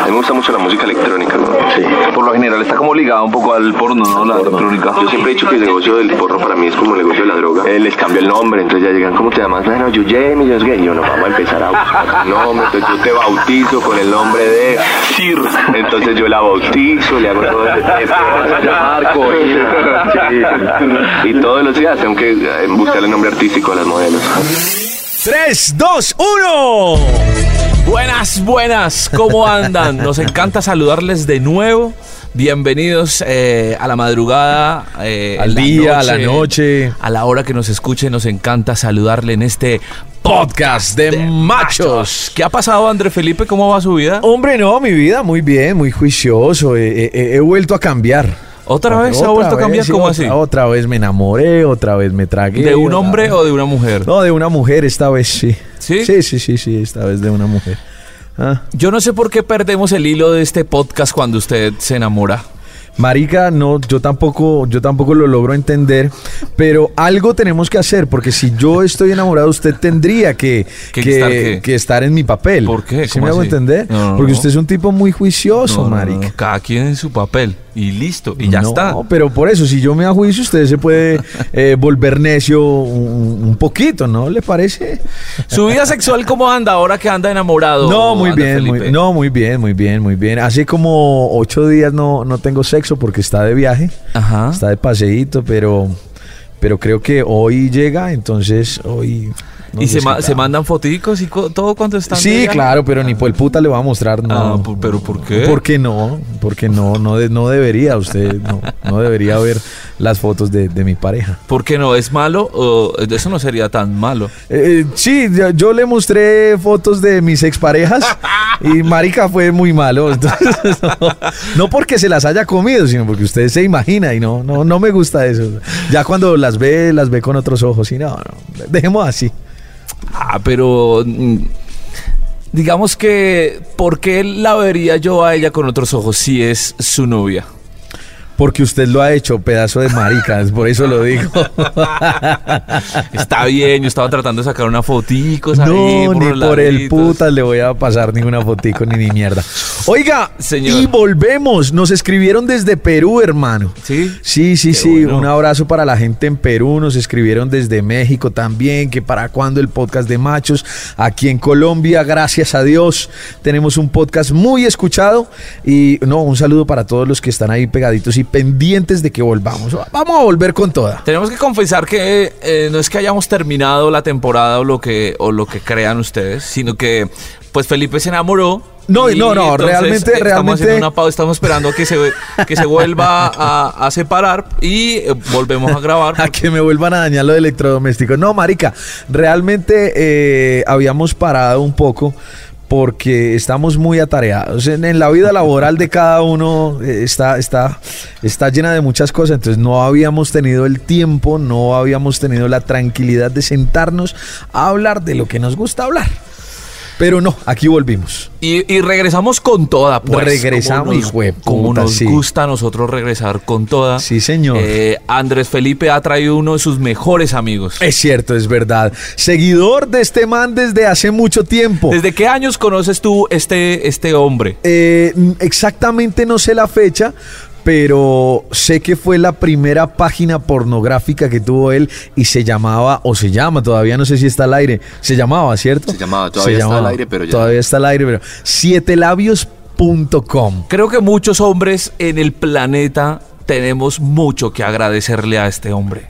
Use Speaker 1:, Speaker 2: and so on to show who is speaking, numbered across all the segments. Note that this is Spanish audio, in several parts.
Speaker 1: A mí me gusta mucho la música electrónica, ¿no?
Speaker 2: Sí. Por lo general está como ligado un poco al porno, ¿no? La electrónica.
Speaker 1: Yo siempre he dicho que el negocio del porno para mí es como el negocio de la droga. Eh, les cambio el nombre, entonces ya llegan, ¿cómo te llamas? Bueno, yo Jamie, yo es gay. Yo no, vamos a empezar a buscar un nombre, entonces yo te bautizo con el nombre de Sir. Entonces yo la bautizo, le hago todo tema. Marco, sí. Y todos los días tengo que eh, buscar el nombre artístico a las modelos.
Speaker 3: 3, 2, 1. Buenas, buenas, ¿cómo andan? Nos encanta saludarles de nuevo. Bienvenidos eh, a la madrugada, eh,
Speaker 4: Al día, a la noche.
Speaker 3: a la hora que nos escuche. Nos encanta saludarle en este
Speaker 4: Podcast de machos.
Speaker 3: ¿Qué ha pasado, André Felipe? ¿Cómo va su vida?
Speaker 4: Hombre, no, mi vida muy bien, muy juicioso. He, he- he vuelto a cambiar.
Speaker 3: ¿Otra vez se ha vuelto a cambiar?
Speaker 4: vez,
Speaker 3: ¿Cómo
Speaker 4: sí,
Speaker 3: así?
Speaker 4: Otra, vez me enamoré, otra vez me tragué.
Speaker 3: ¿De un hombre
Speaker 4: vez-
Speaker 3: o de una mujer?
Speaker 4: No, de una mujer esta vez sí.
Speaker 3: ¿Sí?
Speaker 4: Sí, sí, sí, sí, esta vez de una mujer. Ah.
Speaker 3: Yo no sé por qué perdemos el hilo de este podcast cuando usted se enamora.
Speaker 4: Marica, no, yo tampoco, yo tampoco lo logro entender, pero algo tenemos que hacer, porque si yo estoy enamorado, usted tendría que,
Speaker 3: ¿Que
Speaker 4: que-
Speaker 3: estar
Speaker 4: que estar en mi papel.
Speaker 3: ¿Por qué?
Speaker 4: ¿Sí
Speaker 3: ¿Cómo
Speaker 4: me hago entender?
Speaker 3: No, no,
Speaker 4: porque
Speaker 3: no.
Speaker 4: usted es un tipo muy juicioso, marica.
Speaker 3: cada quien en su papel. Y listo, y ya
Speaker 4: no,
Speaker 3: está.
Speaker 4: pero por eso, si yo me ajuicio, usted se puede eh, volver necio un, un poquito, ¿no? ¿Le parece?
Speaker 3: ¿Su vida sexual cómo anda ahora que anda enamorado?
Speaker 4: No, muy bien, muy, no, muy bien, muy bien, muy bien. Hace como ocho días no, no tengo sexo porque está de viaje,
Speaker 3: Ajá.
Speaker 4: está de paseíto, pero, pero creo que hoy llega, entonces hoy... nos
Speaker 3: ¿Y se, ma- se mandan foticos y todo cuando están?
Speaker 4: Sí, claro, pero ni por el puta le va a mostrar, no.
Speaker 3: Ah, ¿pero por qué?
Speaker 4: ¿Por qué no? Porque no, no, de- no debería usted, no, no debería ver las fotos de, de mi pareja.
Speaker 3: ¿Por qué no? ¿Es malo? O eso no sería tan malo.
Speaker 4: Eh, sí, yo, yo le mostré fotos de mis exparejas y marica fue muy malo. Entonces, no, no porque se las haya comido, sino porque usted se imagina y no, no, no me gusta eso. Ya cuando las ve, las ve con otros ojos y no, no, dejemos así.
Speaker 3: Ah, pero... mm, Digamos que, ¿por qué la vería yo a ella con otros ojos si es su novia?
Speaker 4: Porque usted lo ha hecho, pedazo de marica, es por eso lo digo.
Speaker 3: Está bien, yo estaba tratando de sacar una foticos ahí.
Speaker 4: No, ni
Speaker 3: los
Speaker 4: por el puta le voy a pasar ninguna fotico ni ni mierda. Oiga,
Speaker 3: Señor.
Speaker 4: y volvemos. Nos escribieron desde Perú, hermano.
Speaker 3: ¿Sí?
Speaker 4: Sí, sí,
Speaker 3: Qué
Speaker 4: sí.
Speaker 3: bueno.
Speaker 4: Un abrazo para la gente en Perú. Nos escribieron desde México también. Que para cuándo el podcast de machos. Aquí en Colombia, gracias a Dios, tenemos un podcast muy escuchado. Y no, un saludo para todos los que están ahí pegaditos y pendientes de que volvamos. Vamos a volver con toda.
Speaker 3: Tenemos que confesar que eh, no es que hayamos terminado la temporada o lo que o lo que crean ustedes, sino que pues Felipe se enamoró.
Speaker 4: No,
Speaker 3: y
Speaker 4: no, no, realmente-
Speaker 3: Estamos
Speaker 4: realmente-
Speaker 3: haciendo una pausa, estamos esperando que se que se vuelva a, a separar y eh, volvemos a grabar.
Speaker 4: A que me vuelvan a dañar lo de electrodomésticos. No, marica, realmente eh, habíamos parado un poco porque estamos muy atareados. En, la vida laboral de cada uno eh, está, está, está llena de muchas cosas, entonces no habíamos tenido el tiempo, no habíamos tenido la tranquilidad de sentarnos a hablar de lo que nos gusta hablar. Pero no, aquí volvimos.
Speaker 3: Y, y regresamos con toda, pues.
Speaker 4: Regresamos,
Speaker 3: como nos, como nos
Speaker 4: sí.
Speaker 3: gusta a nosotros regresar con toda.
Speaker 4: Sí, señor.
Speaker 3: Eh, Andrés Felipe ha traído uno de sus mejores amigos.
Speaker 4: Es cierto, es verdad. Seguidor de este man desde hace mucho tiempo.
Speaker 3: ¿Desde qué años conoces tú este, este hombre?
Speaker 4: Eh, exactamente no sé la fecha, pero sé que fue la primera página pornográfica que tuvo él y se llamaba, o se llama, todavía no sé si está al aire, se llamaba, ¿cierto?
Speaker 1: Se llamaba, todavía está al aire, pero ya-
Speaker 4: Todavía está al aire, pero sietelabios.com.
Speaker 3: Creo que muchos hombres en el planeta tenemos mucho que agradecerle a este hombre.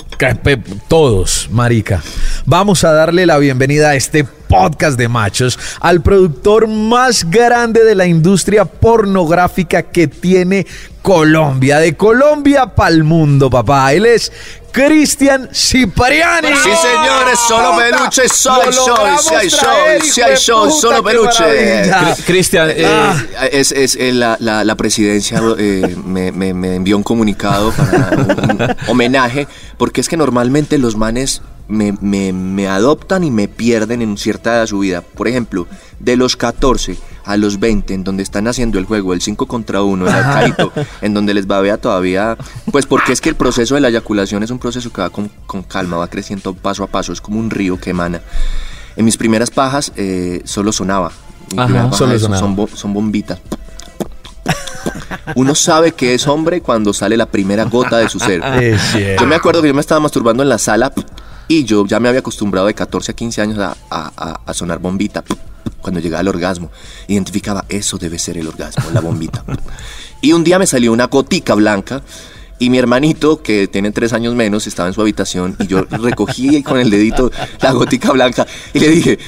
Speaker 4: Todos, marica. Vamos a darle la bienvenida a este podcast de machos al productor más grande de la industria pornográfica que tiene Colombia. De Colombia para el mundo, papá. Él es Cristian Cipriani.
Speaker 2: Sí, señores, solo peluche, soy hay show,
Speaker 4: hijo
Speaker 2: hay show, solo peluche.
Speaker 3: Cristian, eh,
Speaker 4: Ah.
Speaker 2: Es, es, eh, la, la- la presidencia eh, me, me- me envió un comunicado para un, un homenaje, porque es que normalmente los manes me, me- me adoptan y me pierden en cierta edad de su vida. Por ejemplo, de los 14 a los 20, en donde están haciendo el juego, el 5 contra 1, el arcaíto, en donde les babea todavía, pues porque es que el proceso de la eyaculación es un proceso que va con, con calma, va creciendo paso a paso, es como un río que emana. En mis primeras pajas eh, solo sonaba.
Speaker 3: Ajá,
Speaker 4: solo sonaba.
Speaker 2: Son, bo- son bombitas. Uno sabe que es hombre cuando sale la primera gota de su ser. Yo me acuerdo que yo me estaba masturbando en la sala y yo ya me había acostumbrado de 14 a 15 años a, a- a- a sonar bombita cuando llegaba el orgasmo. Identificaba, eso debe ser el orgasmo, la bombita. Y un día me salió una gotica blanca y mi hermanito, que tiene tres años menos, estaba en su habitación y yo recogí con el dedito la gotica blanca y le dije,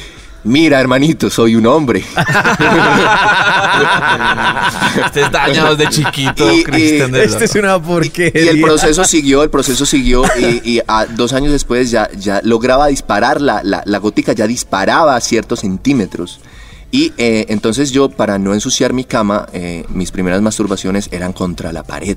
Speaker 2: mira hermanito, soy un hombre.
Speaker 3: Estés dañado de chiquito,
Speaker 2: Y-
Speaker 3: Cristian. verdad.
Speaker 4: es una porquería.
Speaker 2: Y el proceso siguió, el proceso siguió y, y a dos años después ya, ya lograba disparar, la, la, la gótica ya disparaba a ciertos centímetros. Y eh, entonces yo, para no ensuciar mi cama, eh, mis primeras masturbaciones eran contra la pared.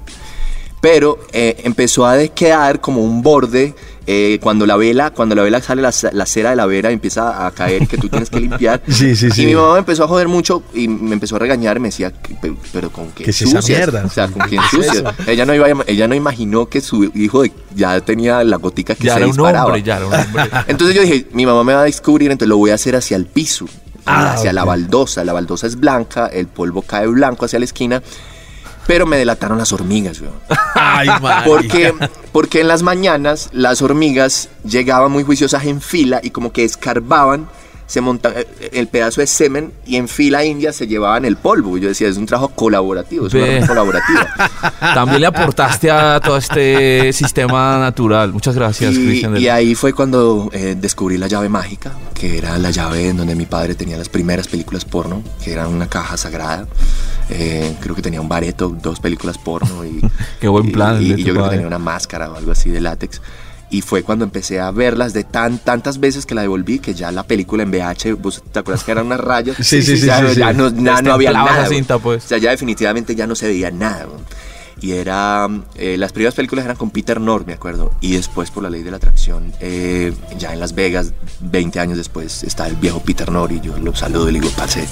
Speaker 2: Pero eh, empezó a quedar como un borde eh, cuando la vela, cuando la vela sale la, la cera de la vela empieza a caer y que tú tienes que limpiar.
Speaker 4: Sí, sí, sí.
Speaker 2: Y mi mamá me empezó a joder mucho y me empezó a regañar, me decía, "¿Qué- pero, pero con qué
Speaker 4: ¿Qué es esa
Speaker 2: ensucias?".
Speaker 4: mierda?
Speaker 2: O sea, con quién
Speaker 4: ¿Qué es
Speaker 2: ensucias. Ella no iba, ella no imaginó que su hijo de- ya tenía la gotica que
Speaker 3: Ya
Speaker 2: se
Speaker 3: era un
Speaker 2: disparaba.
Speaker 3: hombre, ya era un hombre.
Speaker 2: Entonces yo dije, mi mamá me va a descubrir, entonces lo voy a hacer hacia el piso,
Speaker 4: Ah,
Speaker 2: hacia la
Speaker 4: ok.
Speaker 2: baldosa. La baldosa es blanca, el polvo cae blanco hacia la esquina, pero me delataron las hormigas, weón.
Speaker 4: Ay.
Speaker 2: Porque, porque en las mañanas las hormigas llegaban muy juiciosas en fila y como que escarbaban, se montaban el pedazo de semen y en fila india se llevaban el polvo. Yo decía, es un trabajo colaborativo, es una red colaborativa.
Speaker 3: También le aportaste a todo este sistema natural. Muchas gracias,
Speaker 2: Y,
Speaker 3: Cristian.
Speaker 2: y ahí fue cuando eh, descubrí la llave mágica, que era la llave en donde mi padre tenía las primeras películas porno, que era una caja sagrada. Eh, creo que tenía un bareto, dos películas porno y,
Speaker 3: Qué buen plan
Speaker 2: Y, yo creo que
Speaker 3: padre.
Speaker 2: tenía una máscara o algo así de látex. Y fue cuando empecé a verlas de tan tantas veces que la devolví que ya la película en VH, ¿vos te acuerdas que eran unas rayas?
Speaker 4: Sí, sí, sí,
Speaker 2: ya,
Speaker 4: sí,
Speaker 2: ya
Speaker 4: sí.
Speaker 2: no, había nada.
Speaker 3: cinta, pues.
Speaker 2: O sea, ya definitivamente ya no se veía nada. Y era, eh, las primeras películas eran con Peter North, me acuerdo. Y después, por la ley de la atracción, eh, ya en Las Vegas, 20 años después, está el viejo Peter North. Y yo lo saludo y le digo, parce,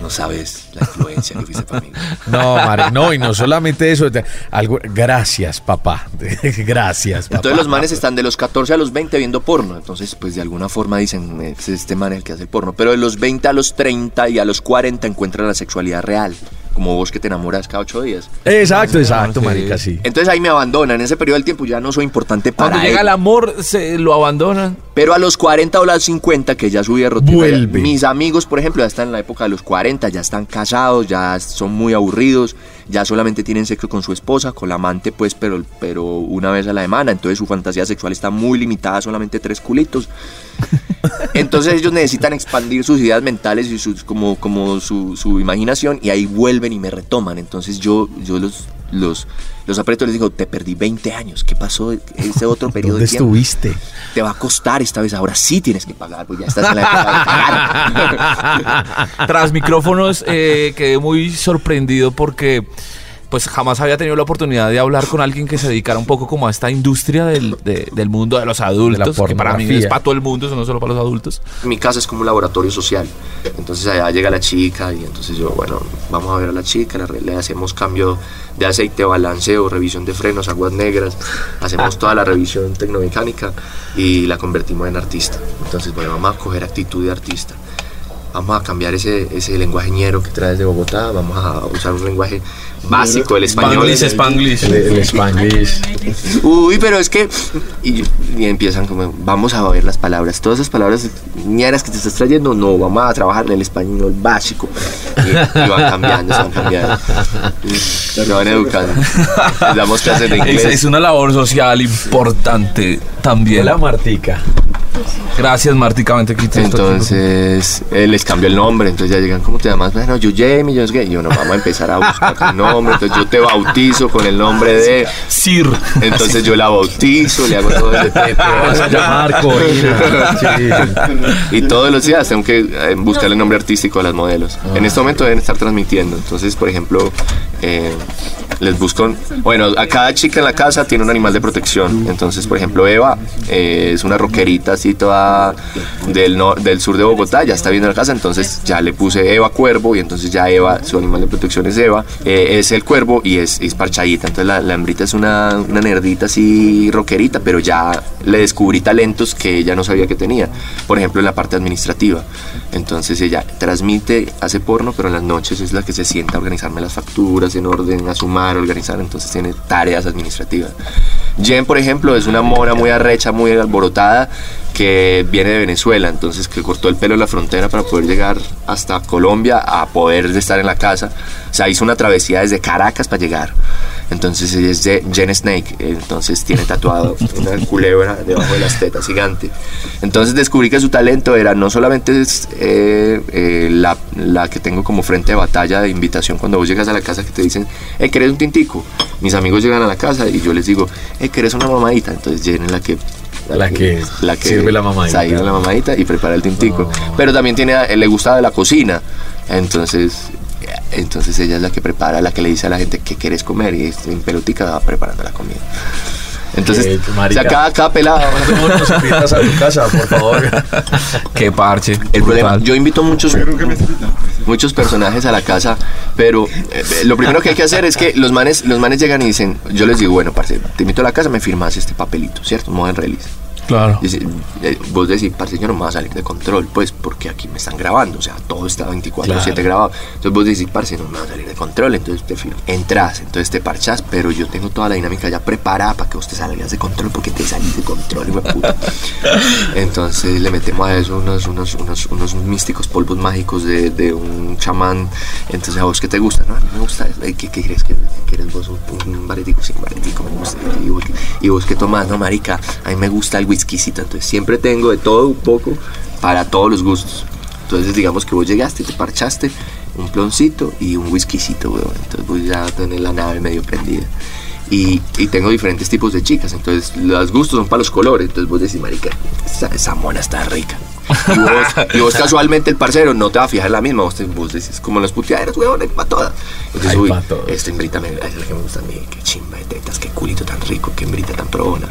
Speaker 2: no sabes la influencia que fuiste para mí.
Speaker 4: No, Mari, no, y no solamente eso. Algo, gracias, papá. gracias, papá.
Speaker 2: Entonces los manes están de los 14 a los 20 viendo porno. Entonces, pues de alguna forma dicen, es este man el que hace el porno. Pero de los 20 a los 30 y a los 40 encuentran la sexualidad real. Como vos que te enamoras cada 8 días.
Speaker 4: Exacto, exacto,
Speaker 3: Sí.
Speaker 4: marica, sí.
Speaker 2: Entonces ahí me abandonan. En ese periodo del tiempo ya no soy importante para
Speaker 3: Cuando llega el amor, se lo abandonan.
Speaker 2: Pero a los 40 o los 50, que ya subí de rotina,
Speaker 4: Vuelve.
Speaker 2: mis amigos, por ejemplo, ya están en la época de los 40, ya están casados, ya son muy aburridos, ya solamente tienen sexo con su esposa, con la amante, pues, pero, pero una vez a la semana. Entonces su fantasía sexual está muy limitada, solamente tres culitos. Entonces ellos necesitan expandir sus ideas mentales y sus, como, como su, su imaginación y ahí vuelven y me retoman. Entonces yo, yo los, los, los aprieto les digo, te perdí 20 años, ¿qué pasó ese otro periodo
Speaker 4: ¿Dónde
Speaker 2: de tiempo?
Speaker 4: estuviste?
Speaker 2: te va a costar esta vez, ahora sí tienes que pagar, pues ya estás en la época de pagar.
Speaker 3: Tras micrófonos eh, quedé muy sorprendido porque pues jamás había tenido la oportunidad de hablar con alguien que se dedicara un poco como a esta industria del, de- del mundo de los adultos, que para mí es para todo el mundo, eso no solo para los adultos.
Speaker 2: Mi casa es como un laboratorio social, entonces allá llega la chica y entonces yo, bueno, vamos a ver a la chica, le, le hacemos cambio de aceite, balanceo, revisión de frenos, aguas negras, hacemos toda la revisión tecnomecánica y la convertimos en artista. Entonces, bueno, vamos a coger actitud de artista. Vamos a cambiar ese, ese lenguaje ñero que traes de Bogotá, vamos a usar un lenguaje básico del español.
Speaker 3: Spanglish, Spanglish.
Speaker 4: El, el Spanglish.
Speaker 2: Uy, pero es que. Y, y empiezan como, vamos a ver las palabras. Todas esas palabras ñeras que te estás trayendo, no, vamos a trabajar en el español básico. Y, y van cambiando, se van cambiando. Se van educando. Les damos clases de
Speaker 3: Es,
Speaker 2: inglés.
Speaker 3: es una labor social importante también.
Speaker 4: La Martica.
Speaker 3: Gracias, te-
Speaker 2: Entonces eh, les cambio el nombre, entonces ya llegan, ¿cómo te llamas? Bueno, yo Jamie, yo es que yo no vamos a empezar a buscar un nombre, entonces yo te bautizo con el nombre de,
Speaker 3: Sir.
Speaker 2: entonces yo la bautizo, le hago todo ese
Speaker 4: Te vas a llamar.
Speaker 2: Y todos los días tengo que eh, buscar el nombre artístico a las modelos. En este momento deben estar transmitiendo. Entonces, por ejemplo, eh, les busco. Bueno, a cada chica en la casa tiene un animal de protección. Entonces, por ejemplo, Eva eh, es una rockerita así así toda del, nor- del sur de Bogotá, ya está viendo la casa, entonces ya le puse Eva Cuervo y entonces ya Eva, su animal de protección es Eva, eh, es el cuervo y es, es parchadita, entonces la, la hembrita es una, una nerdita así rockerita, pero ya le descubrí talentos que ella no sabía que tenía, por ejemplo en la parte administrativa, entonces ella transmite, hace porno, pero en las noches es la que se sienta a organizarme las facturas en orden, a sumar, a organizar, entonces tiene tareas administrativas. Jen, por ejemplo, es una mora muy arrecha, muy alborotada, que viene de Venezuela, entonces que cortó el pelo en la frontera para poder llegar hasta Colombia a poder estar en la casa. O sea, hizo una travesía desde Caracas para llegar. Entonces ella es Je- Jen Snake, entonces tiene tatuado una culebra debajo de las tetas gigante. Entonces descubrí que su talento era no solamente eh, eh, la, la que tengo como frente de batalla de invitación cuando vos llegas a la casa que te dicen, hey, ¿querés un tintico? Mis amigos llegan a la casa y yo les digo, hey, ¿querés una mamadita? Entonces Jen es la que...
Speaker 4: La que sirve la mamadita.
Speaker 2: Sirve la mamadita y prepara el tintico. Pero también tiene, le gusta de la cocina. Entonces, entonces ella es la que prepara, la que le dice a la gente qué quieres comer y en pelotica va preparando la comida. Entonces, o sea, cada, cada pelado.
Speaker 4: ¿Cómo nos invitas a tu casa, por favor?
Speaker 3: Qué parche.
Speaker 2: El problema, yo invito muchos, muchos personajes a la casa, pero eh, eh, lo primero que hay que hacer es que los manes, los manes llegan y dicen, yo les digo, bueno, parce, te invito a la casa, me firmas este papelito, ¿cierto? Modo en release.
Speaker 3: Claro.
Speaker 2: Eh, vos decís, parce, yo no me voy a salir de control, pues, porque aquí me están grabando, o sea, todo está 24-7
Speaker 4: Claro.
Speaker 2: grabado. Entonces vos decís, parce, no me voy a salir de control, entonces te. Entras, entonces te parchas, pero yo tengo toda la dinámica ya preparada para que vos te salgas de control, porque te salís de control, hijo de puta. Entonces le metemos a eso unos, unos, unos, unos místicos polvos mágicos de, de un chamán. Entonces, ¿a vos qué te gusta? No, a mí me gusta. Ey, ¿Qué, qué crees qué quieres vos? Un, un baretico, sí, un baretico me gusta. Y vos, y vos qué tomás? No, marica, a mí me gusta el whiskycito. Entonces siempre tengo de todo un poco para todos los gustos. Entonces digamos que vos llegaste, te parchaste, un ploncito y un whiskycito, weón. Entonces vos ya tenés la nave medio prendida. Y, y tengo diferentes tipos de chicas, entonces los gustos son para los colores. Entonces vos decís, marica, esa, esa mona está rica. Y vos, y vos casualmente el parcero no te va a fijar la misma, vos, te- vos decís, como las puteaderas, weón, hay para todas. Entonces,
Speaker 4: Hay
Speaker 2: uy, esta hembrita me, es la que me gusta a mí, qué chimba de tetas, qué culito tan rico, qué hembrita tan probona.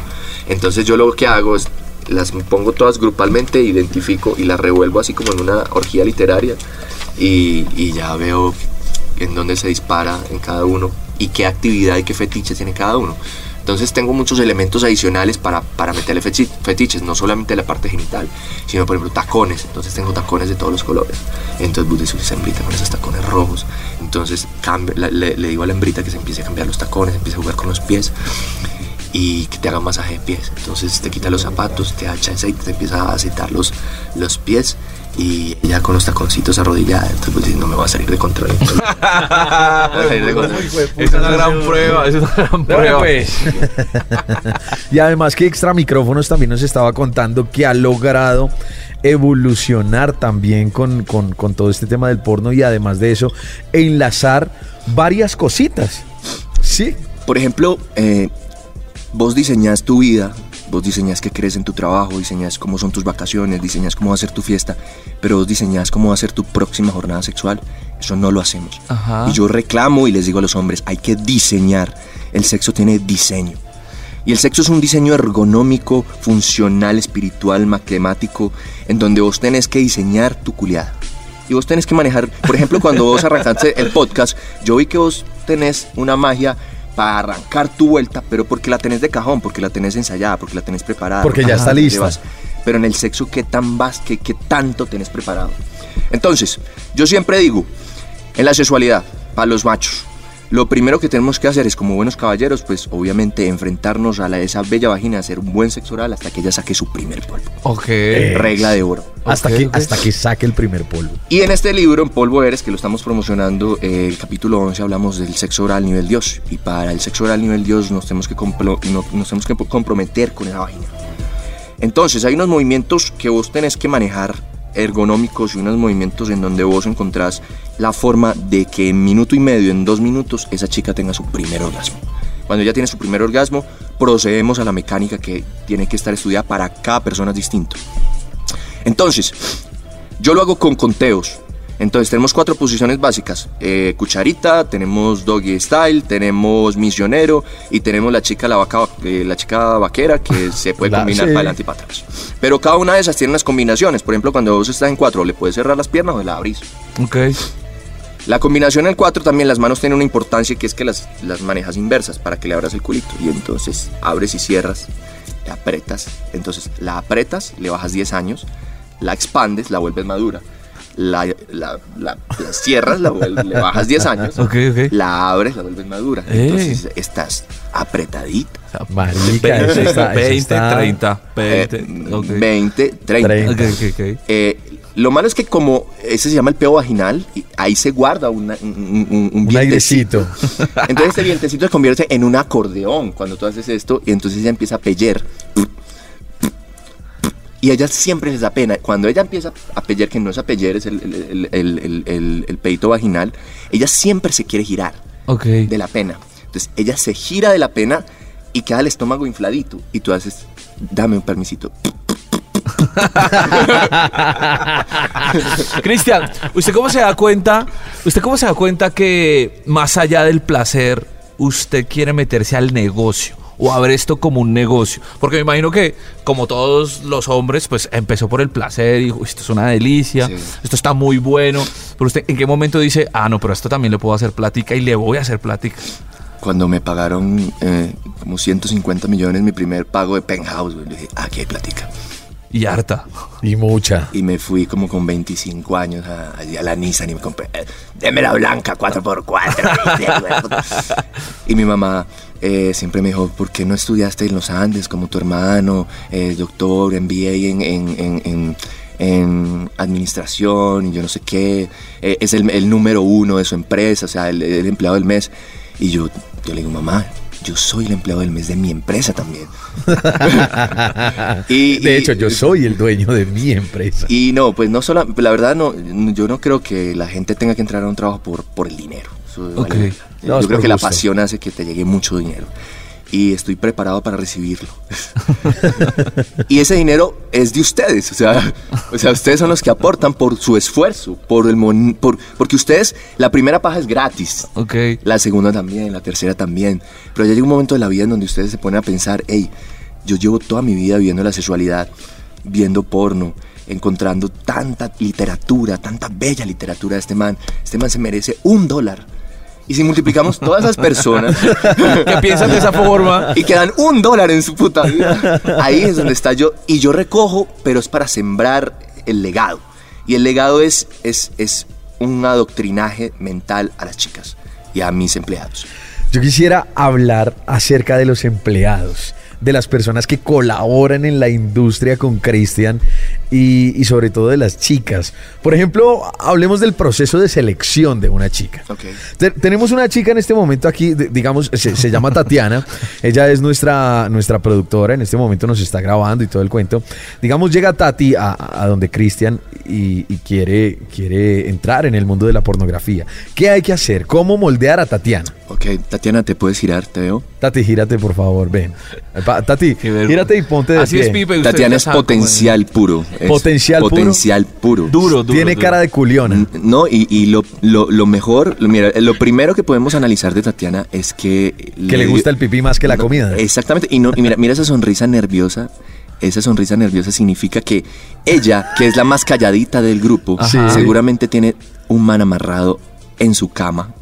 Speaker 2: Entonces yo lo que hago es, las pongo todas grupalmente, identifico y las revuelvo así como en una orgía literaria y, ya veo en dónde se dispara en cada uno y qué actividad y qué fetiche tiene cada uno. Entonces tengo muchos elementos adicionales para, para meterle fetiches, no solamente la parte genital, sino por ejemplo tacones. Entonces tengo tacones de todos los colores. Entonces vos decís, esa hembrita con esos tacones rojos. Entonces cambio- le, le digo a la hembrita que se empiece a cambiar los tacones, empiece a jugar con los pies y que te haga masaje de pies. Entonces te quita los zapatos, te echa aceite, te empieza a aceitar los, los pies y ya con los taconcitos arrodillada. Entonces pues, no me va a salir de control. Entonces, me va a salir de control.
Speaker 3: Es una gran prueba, es una gran prueba.
Speaker 4: pues. y además que Extra Micrófonos también nos estaba contando que ha logrado evolucionar también con, con- con todo este tema del porno y además de eso, enlazar varias cositas. Sí.
Speaker 5: Por ejemplo, eh, vos diseñás tu vida, vos diseñás qué crees en tu trabajo, diseñás cómo son tus vacaciones, diseñás cómo va a ser tu fiesta, pero vos diseñás cómo va a ser tu próxima jornada sexual. Eso no lo hacemos.
Speaker 3: Ajá.
Speaker 5: Y yo reclamo y les digo a los hombres, hay que diseñar. El sexo tiene diseño. Y el sexo es un diseño ergonómico, funcional, espiritual, matemático, en donde vos tenés que diseñar tu culiada. Y vos tenés que manejar, por ejemplo, cuando vos arrancaste el podcast, yo vi que vos tenés una magia para arrancar tu vuelta, pero porque la tenés de cajón, porque la tenés ensayada, porque la tenés preparada.
Speaker 4: Porque ya está lista.
Speaker 5: Pero en el sexo, ¿qué tan vas, qué, qué tanto tenés preparado? Entonces, yo siempre digo, en la sexualidad, para los machos, lo primero que tenemos que hacer es, como buenos caballeros, pues obviamente enfrentarnos a la, esa bella vagina, hacer un buen sexo oral hasta que ella saque su primer polvo.
Speaker 3: Ok.
Speaker 5: Regla de oro.
Speaker 4: Hasta, que, hasta que saque el primer polvo.
Speaker 5: Y en este libro, en Polvo Eres, que lo estamos promocionando, eh, el capítulo 11 hablamos del sexo oral nivel Dios. Y para el sexo oral nivel Dios nos tenemos que, nos tenemos que comprometer con esa vagina. Entonces, hay unos movimientos que vos tenés que manejar ergonómicos y unos movimientos en donde vos encontrás la forma de que en minuto y medio, en dos minutos, esa chica tenga su primer orgasmo. Cuando ya tiene su primer orgasmo, procedemos a la mecánica que tiene que estar estudiada para cada persona es distinto. Entonces, yo lo hago con conteos.
Speaker 2: Entonces tenemos cuatro posiciones básicas. Eh, cucharita, tenemos doggy style, tenemos misionero y tenemos la chica, la, vaca, eh, la chica vaquera que se puede
Speaker 4: La-
Speaker 2: combinar
Speaker 4: sí.
Speaker 2: para adelante y para atrás. Pero cada una de esas tiene unas combinaciones. Por ejemplo, cuando vos estás en cuatro, le puedes cerrar las piernas o la abrís.
Speaker 3: Ok.
Speaker 2: La combinación en 4 también las manos tienen una importancia que es que las, las manejas inversas para que le abras el culito. Y entonces abres y cierras, apretas. Entonces la apretas, le bajas 10 años, la expandes, la vuelves madura. La, la- la- la cierras, la le bajas 10 años,
Speaker 3: Ok, ok.
Speaker 2: la abres, la vuelves madura.
Speaker 3: Ey.
Speaker 2: Entonces estás apretadita.
Speaker 4: Marica, eso
Speaker 3: 20,
Speaker 4: está- eso
Speaker 3: 20,
Speaker 4: está-
Speaker 3: 30, 20.
Speaker 2: Eh,
Speaker 3: ok.
Speaker 2: 20, 30.
Speaker 4: 30.
Speaker 3: Ok, ok, ok.
Speaker 2: Eh, lo malo es que como ese se llama el peo vaginal, y ahí se guarda una- un, un, un
Speaker 4: Un
Speaker 2: vientecito. Entonces este vientecito se convierte en un acordeón cuando tú haces esto y entonces ella empieza a peller. Y a ella siempre les da pena. Cuando ella empieza a peller, que no es a peller, es el, el, el, el- peito vaginal, ella siempre se quiere girar
Speaker 3: Ok.
Speaker 2: de la pena. Entonces ella se gira de la pena y queda el estómago infladito. Y tú haces, dame un permisito.
Speaker 3: Cristian, ¿usted cómo se da cuenta? ¿Usted cómo se da cuenta que más allá del placer, usted quiere meterse al negocio? O a ver esto como un negocio. Porque me imagino que, como todos los hombres, pues empezó por el placer y dijo, "Uy, esto es una delicia,
Speaker 2: Sí.
Speaker 3: esto está muy bueno. Pero usted, ¿en qué momento dice, ah, no, pero esto también le puedo hacer plática y le voy a hacer plática?
Speaker 2: Cuando me pagaron eh, como 150 millones mi primer pago de penthouse, le dije, ah, aquí hay platica.
Speaker 3: Y harta.
Speaker 4: Y mucha.
Speaker 2: Y me fui como con 25 años a, la Nissan y me compré, eh, deme la blanca 4x4. y mi mamá eh, siempre me dijo, ¿por qué no estudiaste en los Andes como tu hermano, eh, doctor, MBA en, en, en, en- en administración y yo no sé qué? Eh, es el, el número uno de su empresa, o sea, el, el empleado del mes. Y yo, yo le digo, mamá, yo soy el empleado del mes de mi empresa también. Y-
Speaker 4: de
Speaker 2: y-
Speaker 4: hecho, yo soy el dueño de mi empresa.
Speaker 2: y no, pues no solo, la verdad no, yo no creo que la gente tenga que entrar a un trabajo por, por el dinero. Eso vale
Speaker 3: Ok.
Speaker 2: verga.
Speaker 4: No,
Speaker 2: yo
Speaker 4: es
Speaker 2: creo que la
Speaker 4: gusto.
Speaker 2: pasión hace que te llegue mucho dinero. Y estoy preparado para recibirlo. y ese dinero es de ustedes, o sea, o sea, ustedes son los que aportan por su esfuerzo, por el mon- por, porque ustedes, la primera paja es gratis,
Speaker 3: Ok.
Speaker 2: la segunda también, la tercera también. Pero ya llega un momento de la vida en donde ustedes se ponen a pensar, hey, yo llevo toda mi vida viendo la sexualidad, viendo porno, encontrando tanta literatura, tanta bella literatura de este man. Este man se merece un dólar. Y si multiplicamos todas esas personas
Speaker 3: ¿Qué piensan de esa forma?
Speaker 2: y quedan un dólar en su puta vida, ahí es donde está yo. Y yo recojo, pero es para sembrar el legado. Y el legado es, es, es un adoctrinaje mental a las chicas y a mis empleados.
Speaker 4: Yo quisiera hablar acerca de los empleados, de las personas que colaboran en la industria con Cristian y, y sobre todo de las chicas. Por ejemplo, hablemos del proceso de selección de una chica. Te- tenemos una chica en este momento aquí, de- digamos, se, se llama Tatiana. Ella es nuestra, nuestra productora. En este momento nos está grabando y todo el cuento. Digamos, llega Tati a, a donde Cristian y, y quiere, quiere entrar en el mundo de la pornografía. ¿Qué hay que hacer? ¿Cómo moldear a Tatiana?
Speaker 2: Ok, Tatiana, ¿te puedes girar? ¿Te veo?
Speaker 4: Tati, gírate, por favor, ven. Tati, gírate y ponte de
Speaker 3: Así
Speaker 4: pie.
Speaker 3: es, Pipe.
Speaker 2: Tatiana es potencial puro. es
Speaker 4: ¿Potencial puro?
Speaker 2: Potencial puro.
Speaker 3: Duro, duro.
Speaker 4: Tiene
Speaker 3: duro.
Speaker 4: cara de culiona.
Speaker 2: No, y, y lo, lo, lo mejor, lo- mira, lo primero que podemos analizar de Tatiana es que...
Speaker 4: Que le gusta el pipí más que la
Speaker 2: No,
Speaker 4: comida.
Speaker 2: Exactamente, y, no, y mira, mira esa sonrisa nerviosa. Esa sonrisa nerviosa significa que ella, que es la más calladita del grupo,
Speaker 4: Ajá.
Speaker 2: seguramente tiene un man amarrado en su cama,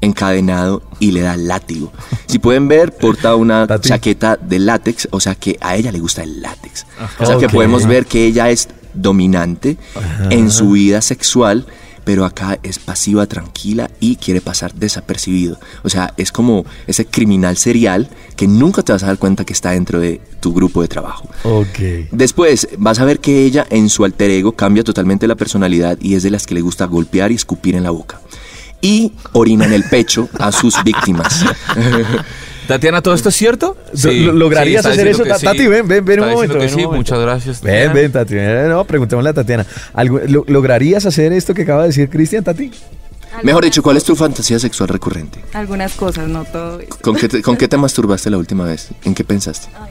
Speaker 2: encadenado y le da látigo. Si pueden ver, porta una chaqueta de látex, o sea que a ella le gusta el látex. O sea que podemos ver que ella es dominante en su vida sexual, pero acá es pasiva, tranquila y quiere pasar desapercibido. O sea, es como ese criminal serial que nunca te vas a dar cuenta que está dentro de tu grupo de trabajo.
Speaker 4: Ok.
Speaker 2: Después vas a ver que ella en su alter ego cambia totalmente la personalidad y es de las que le gusta golpear y escupir en la boca. Y orina en el pecho a sus víctimas.
Speaker 3: Tatiana, ¿todo esto es cierto?
Speaker 4: ¿Lo- lograrías hacer eso? Tati, ven, ven, ven un momento,
Speaker 3: que
Speaker 4: ven un
Speaker 3: sí,
Speaker 4: momento.
Speaker 3: muchas gracias.
Speaker 4: Ven,
Speaker 3: Tatiana.
Speaker 4: ven, Tatiana. No, preguntémosle a Tatiana. ¿Algo- lo- ¿Lograrías hacer esto que acaba de decir Cristian, Tati?
Speaker 2: Mejor dicho, ¿cuál es tu fantasía sexual recurrente?
Speaker 6: Algunas cosas, no todo eso.
Speaker 2: ¿Con qué te, con qué te masturbaste la última vez? ¿En qué pensaste?
Speaker 6: Ay,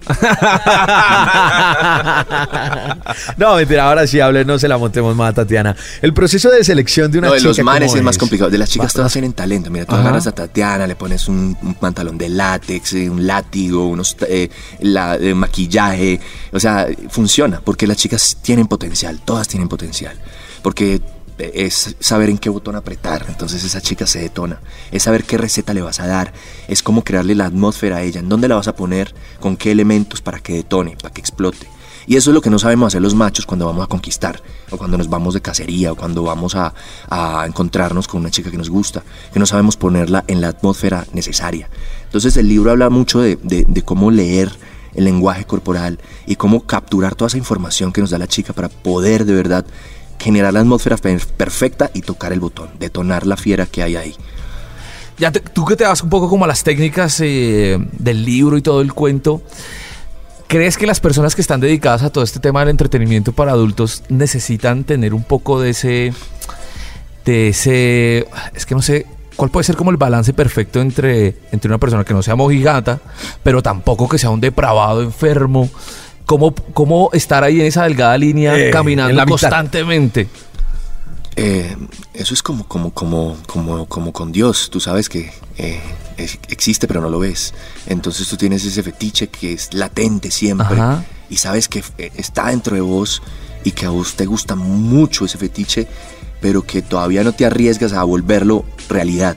Speaker 6: no
Speaker 4: mentira, ahora sí hable, no se la montemos más a Tatiana. El proceso de selección de una
Speaker 2: no,
Speaker 4: chica.
Speaker 2: de los manes
Speaker 4: ¿cómo
Speaker 2: es más complicado. De las chicas todas tienen talento. Mira, tú
Speaker 4: Ajá.
Speaker 2: agarras a Tatiana, le pones un, un pantalón de látex, eh, un látigo, unos eh, la- eh, maquillaje. O sea, funciona porque las chicas tienen potencial, todas tienen potencial. Porque es saber en qué botón apretar, entonces esa chica se detona. Es saber qué receta le vas a dar, es cómo crearle la atmósfera a ella, en dónde la vas a poner, con qué elementos para que detone, para que explote. Y eso es lo que no sabemos hacer los machos cuando vamos a conquistar, o cuando nos vamos de cacería, o cuando vamos a, a encontrarnos con una chica que nos gusta, que no sabemos ponerla en la atmósfera necesaria. Entonces el libro habla mucho de, de- de cómo leer el lenguaje corporal y cómo capturar toda esa información que nos da la chica para poder de verdad generar la atmósfera per- perfecta y tocar el botón, detonar la fiera que hay ahí.
Speaker 3: Ya tú que te vas un poco como a las técnicas eh, del libro y todo el cuento, ¿crees que las personas que están dedicadas a todo este tema del entretenimiento para adultos necesitan tener un poco de ese, de ese, es que no sé, cuál puede ser como el balance perfecto entre, entre una persona que no sea mojigata, pero tampoco que sea un depravado enfermo? ¿Cómo, cómo estar ahí en esa delgada línea
Speaker 4: Eh,
Speaker 3: caminando constantemente?
Speaker 2: Eh, eso es como, como, como, como, como con Dios. Tú sabes que eh, es- existe pero no lo ves. Entonces tú tienes ese fetiche que es latente siempre.
Speaker 3: Ajá.
Speaker 2: Y sabes que eh, está dentro de vos y que a vos te gusta mucho ese fetiche, pero que todavía no te arriesgas a volverlo realidad.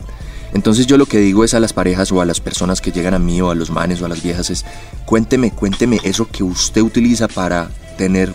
Speaker 2: Entonces yo lo que digo es a las parejas o a las personas que llegan a mí o a los manes o a las viejas es cuénteme, cuénteme eso que usted utiliza para tener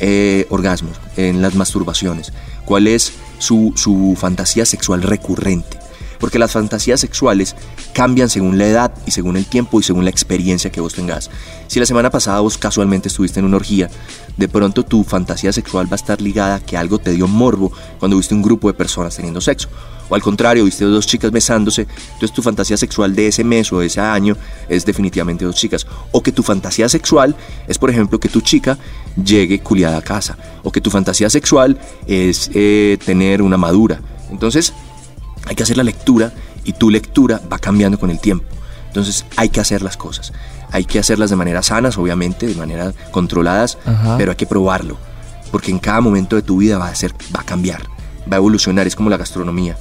Speaker 2: eh, orgasmos en las masturbaciones. ¿Cuál es su, su fantasía sexual recurrente? Porque las fantasías sexuales cambian según la edad y según el tiempo y según la experiencia que vos tengas. Si la semana pasada vos casualmente estuviste en una orgía, de pronto tu fantasía sexual va a estar ligada a que algo te dio morbo cuando viste un grupo de personas teniendo sexo. O al contrario, viste dos chicas besándose, entonces tu fantasía sexual de ese mes o de ese año es definitivamente dos chicas. O que tu fantasía sexual es, por ejemplo, que tu chica llegue culiada a casa. O que tu fantasía sexual es eh, tener una madura. Entonces, hay que hacer la lectura y tu lectura va cambiando con el tiempo. Entonces hay que hacer las cosas. Hay que hacerlas de manera sanas, obviamente, de manera controladas,
Speaker 3: Ajá.
Speaker 2: pero hay que probarlo. Porque en cada momento de tu vida va a, ser, va a cambiar, va a evolucionar. Es como la gastronomía.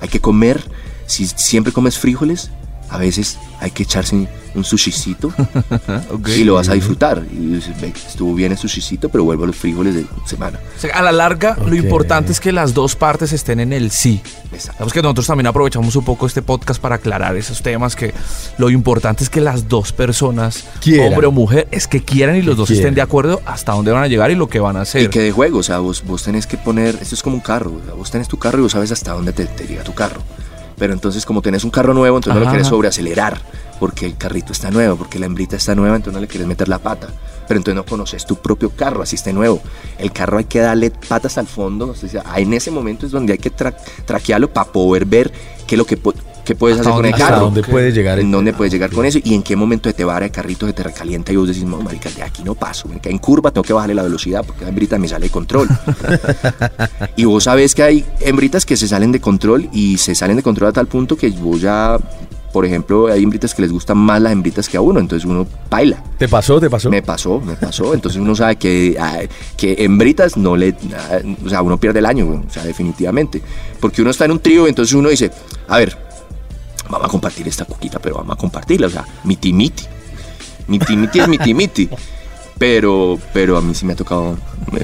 Speaker 2: Hay que comer, si siempre comes frijoles, a veces hay que echarse un sushicito y lo vas a disfrutar. Y dices, "Ve, estuvo bien el sushicito, pero vuelvo a los frijoles de semana.
Speaker 3: O sea, a la larga,
Speaker 4: Ok.
Speaker 3: lo importante es que las dos partes estén en el sí.
Speaker 2: Exacto.
Speaker 3: Sabemos que nosotros también aprovechamos un poco este podcast para aclarar esos temas, que lo importante es que las dos personas,
Speaker 4: Quieran.
Speaker 3: hombre o mujer, es que quieran y los dos
Speaker 4: quieran.
Speaker 3: estén de acuerdo hasta dónde van a llegar y lo que van a hacer.
Speaker 2: Y que de juego, o sea, vos, vos tenés que poner, esto es como un carro, o sea, vos tenés tu carro y vos sabes hasta dónde te, te llega tu carro. Pero entonces como tenés un carro nuevo, entonces no lo
Speaker 3: Ajá.
Speaker 2: quieres sobreacelerar, porque el carrito está nuevo, porque la hembrita está nueva, entonces no le quieres meter la pata. Pero entonces no conoces tu propio carro, así esté nuevo. El carro hay que darle patas al fondo, o sea, en ese momento es donde hay que tra- traquearlo para poder ver qué es lo que, qué puedes
Speaker 3: Hasta
Speaker 2: hacer con el
Speaker 4: ¿Hasta
Speaker 2: carro.
Speaker 4: dónde puede llegar?
Speaker 2: ¿En dónde puedes llegar con eso? Y en qué momento te vara el carrito se te recalienta y vos decís, no, marica, de aquí no paso. En curva tengo que bajarle la velocidad porque la hembrita me sale de control. y vos sabés que hay hembritas que se salen de control y se salen de control a tal punto que vos ya, por ejemplo, hay hembritas que les gustan más las hembritas que a uno, entonces uno baila.
Speaker 4: ¿Te pasó? ¿Te pasó?
Speaker 2: Me pasó, me pasó. Entonces uno sabe que, ah, que hembritas no le. ah, O sea, uno pierde el año, o sea, definitivamente. Porque uno está en un trío, entonces uno dice, a ver, vamos a compartir esta coquita, pero vamos a compartirla. O sea, miti miti. Miti miti es miti miti. Pero, pero a mí sí me ha tocado. Me,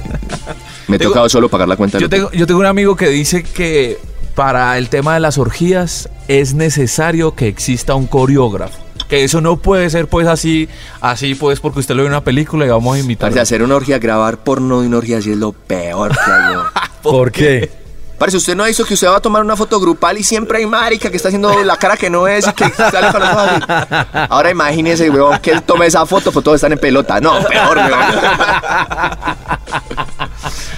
Speaker 2: me ha
Speaker 3: Tengo-
Speaker 2: tocado solo pagar la cuenta.
Speaker 3: Yo tengo, yo tengo un amigo que dice que para el tema de las orgías es necesario que exista un coreógrafo. Que eso no puede ser pues así, así pues porque usted lo ve en una película y vamos a imitar.
Speaker 2: Hacer una orgía, grabar porno de una orgía sí es lo peor que hay.
Speaker 4: ¿Por qué?
Speaker 2: Parece, usted no ha visto que usted va a tomar una foto grupal y siempre hay marica que está haciendo la cara que no es y que sale con los ojos así. Ahora imagínese, weón, que él tome esa foto, pues todos están en pelota. No, peor, weón.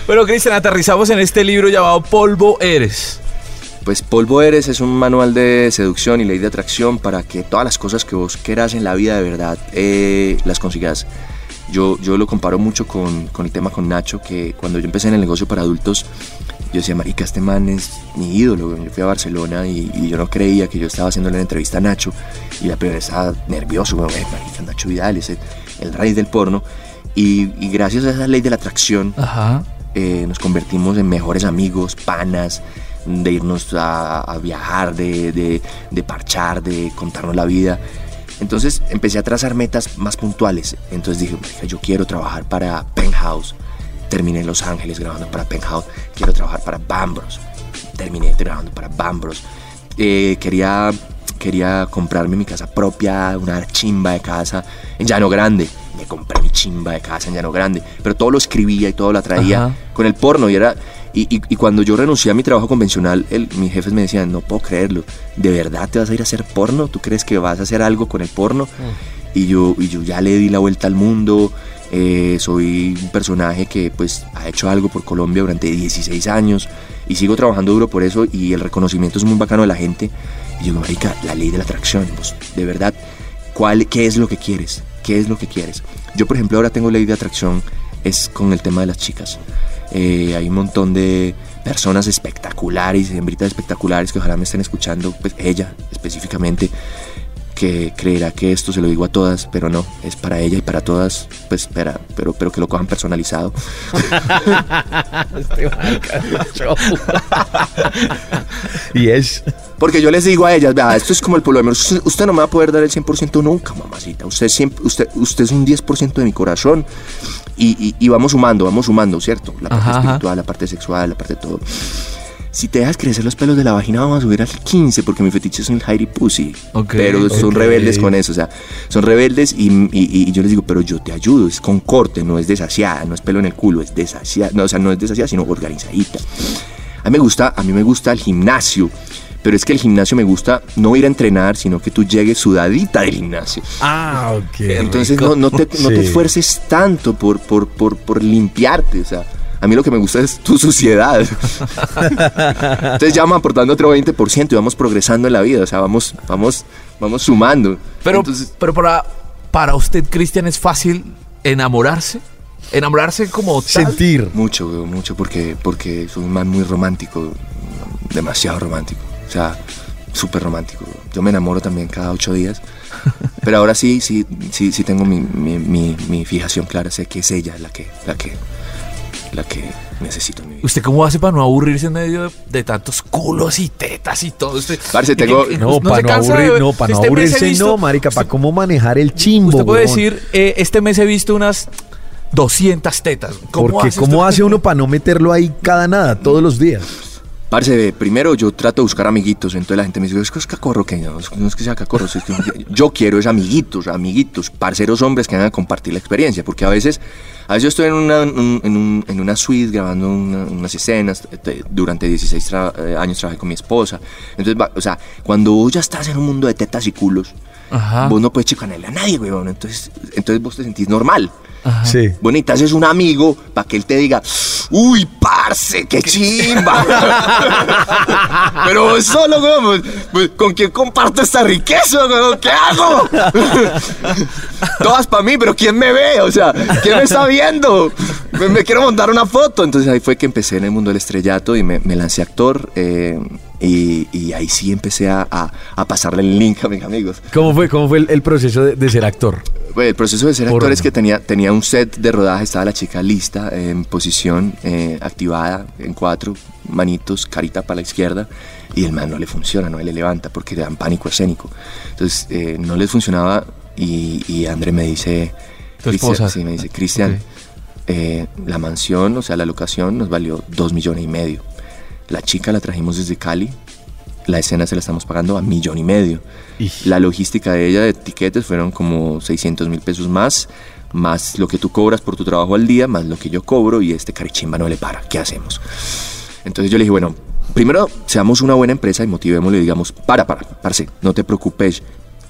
Speaker 3: Pero Cristian, aterrizamos en este libro llamado Polvo Eres.
Speaker 2: Pues Polvo Eres es un manual de seducción y ley de atracción para que todas las cosas que vos quieras en la vida de verdad eh, las consigas. Yo, yo lo comparo mucho con, con el tema con Nacho, que cuando yo empecé en el negocio para adultos, yo decía, marica, este man es mi ídolo. weón". Yo fui a Barcelona y, y yo no creía que yo estaba haciendo la entrevista a Nacho. Y la primera estaba nervioso, "Eh, marica, Nacho Vidal, ese el rey del porno. Y, y gracias a esa ley de la atracción,
Speaker 3: Ajá.
Speaker 2: eh, nos convertimos en mejores amigos, panas, de irnos a, a viajar, de, de- de parchar, de contarnos la vida. Entonces empecé a trazar metas más puntuales. Entonces dije, "Marica, yo quiero trabajar para Penthouse. Terminé en Los Ángeles grabando para Penthouse. Quiero trabajar para Bambros. Terminé grabando para Bambros. Eh, quería, quería comprarme mi casa propia, una chimba de casa en Llano Grande. Me compré mi chimba de casa en Llano Grande. Pero todo lo escribía y todo lo traía con el porno y era y, y- y cuando yo renuncié a mi trabajo convencional el- mis jefes me decían no puedo creerlo. De verdad te vas a ir a hacer porno tú crees que vas a hacer algo con el porno y yo y yo ya le di la vuelta al mundo. Eh, soy un personaje que pues ha hecho algo por Colombia durante 16 años y sigo trabajando duro por eso y el reconocimiento es muy bacano de la gente. Y yo marica la ley de la atracción pues, de verdad ¿cuál, qué es lo que quieres qué es lo que quieres yo por ejemplo ahora tengo ley de atracción es con el tema de las chicas eh, hay un montón de personas espectaculares, hembritas espectaculares que ojalá me estén escuchando, pues ella específicamente, que creerá que esto se lo digo a todas, pero no, es para ella y para todas, pues espera, pero, pero que lo cojan personalizado.
Speaker 4: Y es.
Speaker 2: Porque yo les digo a ellas, vea, esto es como el problema, usted, usted no me va a poder dar el 100% nunca, mamacita, usted, siempre, usted, usted es un 10% de mi corazón y, y- y vamos sumando, vamos sumando, ¿cierto? La parte
Speaker 3: Ajá, ajá.
Speaker 2: espiritual, la parte sexual, la parte de todo. Si te dejas crecer los pelos de la vagina, vamos a subir al 15 porque mi fetiche es un hairy pussy. Pero son rebeldes con eso, o sea, son rebeldes y yo les digo, pero yo te ayudo, es con corte, no es desasiada, no es pelo en el culo, es desasiada, no, o sea, no es desasiada, sino organizadita. A mí me gusta, a mí me gusta el gimnasio, pero es que el gimnasio me gusta no ir a entrenar, sino que tú llegues sudadita del gimnasio.
Speaker 4: Ah, ok.
Speaker 2: Entonces no, no te, no te esfuerces tanto por, por, por, por limpiarte, o sea, a mí lo que me gusta es tu suciedad. Entonces ya vamos aportando otro 20% y vamos progresando en la vida, o sea, vamos, vamos, vamos sumando.
Speaker 3: Pero,
Speaker 2: Entonces,
Speaker 3: pero para, para usted, Cristian, ¿es fácil enamorarse? Enamorarse como tal.
Speaker 4: Sentir.
Speaker 2: mucho, mucho, porque, porque soy un man muy romántico, demasiado romántico, o sea, súper romántico. Yo me enamoro también cada ocho días, pero ahora sí, sí, sí, sí tengo mi, mi, mi- mi fijación clara, sé que es ella la que, la que, la que necesito en mi vida.
Speaker 3: ¿Usted cómo hace para no aburrirse en medio de, de tantos culos y tetas y todo? Usted,
Speaker 2: Parce, tengo-
Speaker 3: ¿Y qué-
Speaker 4: No,
Speaker 3: se
Speaker 4: para no,
Speaker 3: cansa de
Speaker 4: aburrir,
Speaker 3: ver?
Speaker 4: no, para no aburrirse,
Speaker 3: visto-
Speaker 4: no, marica, para cómo manejar el chimbo.
Speaker 3: Usted puede decir, eh, este mes he visto unas 200 tetas. ¿Cómo
Speaker 4: Porque
Speaker 3: hace
Speaker 4: ¿cómo
Speaker 3: usted?
Speaker 4: hace uno para no meterlo ahí cada nada, todos los días?
Speaker 2: Parce, primero yo trato de buscar amiguitos, entonces la gente me dice, es que es cacorro, que no, no es que sea cacorro, es que yo quiero es amiguitos, amiguitos, parceros hombres que van a compartir la experiencia, porque a veces, a veces yo estoy en una, un- en, en una suite grabando una- unas escenas, te- durante 16 tra- eh, años trabajé con mi esposa, entonces, o sea, cuando vos ya estás en un mundo de tetas y culos,
Speaker 3: Ajá.
Speaker 2: vos no puedes chicanarle a nadie, weón, entonces, entonces vos te sentís normal.
Speaker 3: Ajá.
Speaker 4: Sí.
Speaker 2: Bueno, y te haces un amigo para que él te diga, uy, parce, qué chimba. Pero vos solo, weón, ¿con quién comparto esta riqueza, weón? ¿Qué hago? Todas para mí, pero ¿quién me ve? O sea, ¿quién me está viendo? Me, me quiero montar una foto. Entonces ahí fue que empecé en el mundo del estrellato y me, me lancé actor. eh, y, y ahí sí empecé a, a- a pasarle el link a mis amigos.
Speaker 4: ¿Cómo fue, cómo fue el, el proceso de, de ser actor?
Speaker 2: Bueno, el proceso de ser actor es que tenía, tenía un set de rodaje, estaba la chica lista, en posición, eh, activada, en cuatro, manitos, carita para la izquierda, y el man no le funciona, no le levanta porque le dan pánico escénico. Entonces, eh, no les funcionaba y, y André me dice...
Speaker 3: Tu esposa.
Speaker 2: Sí, me dice, Cristian,
Speaker 3: Ok.
Speaker 2: eh, la mansión, o sea, la locación nos valió dos millones y medio. La chica la trajimos desde Cali, la escena se la estamos pagando a millón y medio.
Speaker 4: Ij.
Speaker 2: La logística de ella de tiquetes fueron como 600 mil pesos más, más lo que tú cobras por tu trabajo al día, más lo que yo cobro y este carichimba no le para. ¿Qué hacemos? Entonces yo le dije, bueno, primero seamos una buena empresa y motivémosle y digamos, para, para, parce, no te preocupes,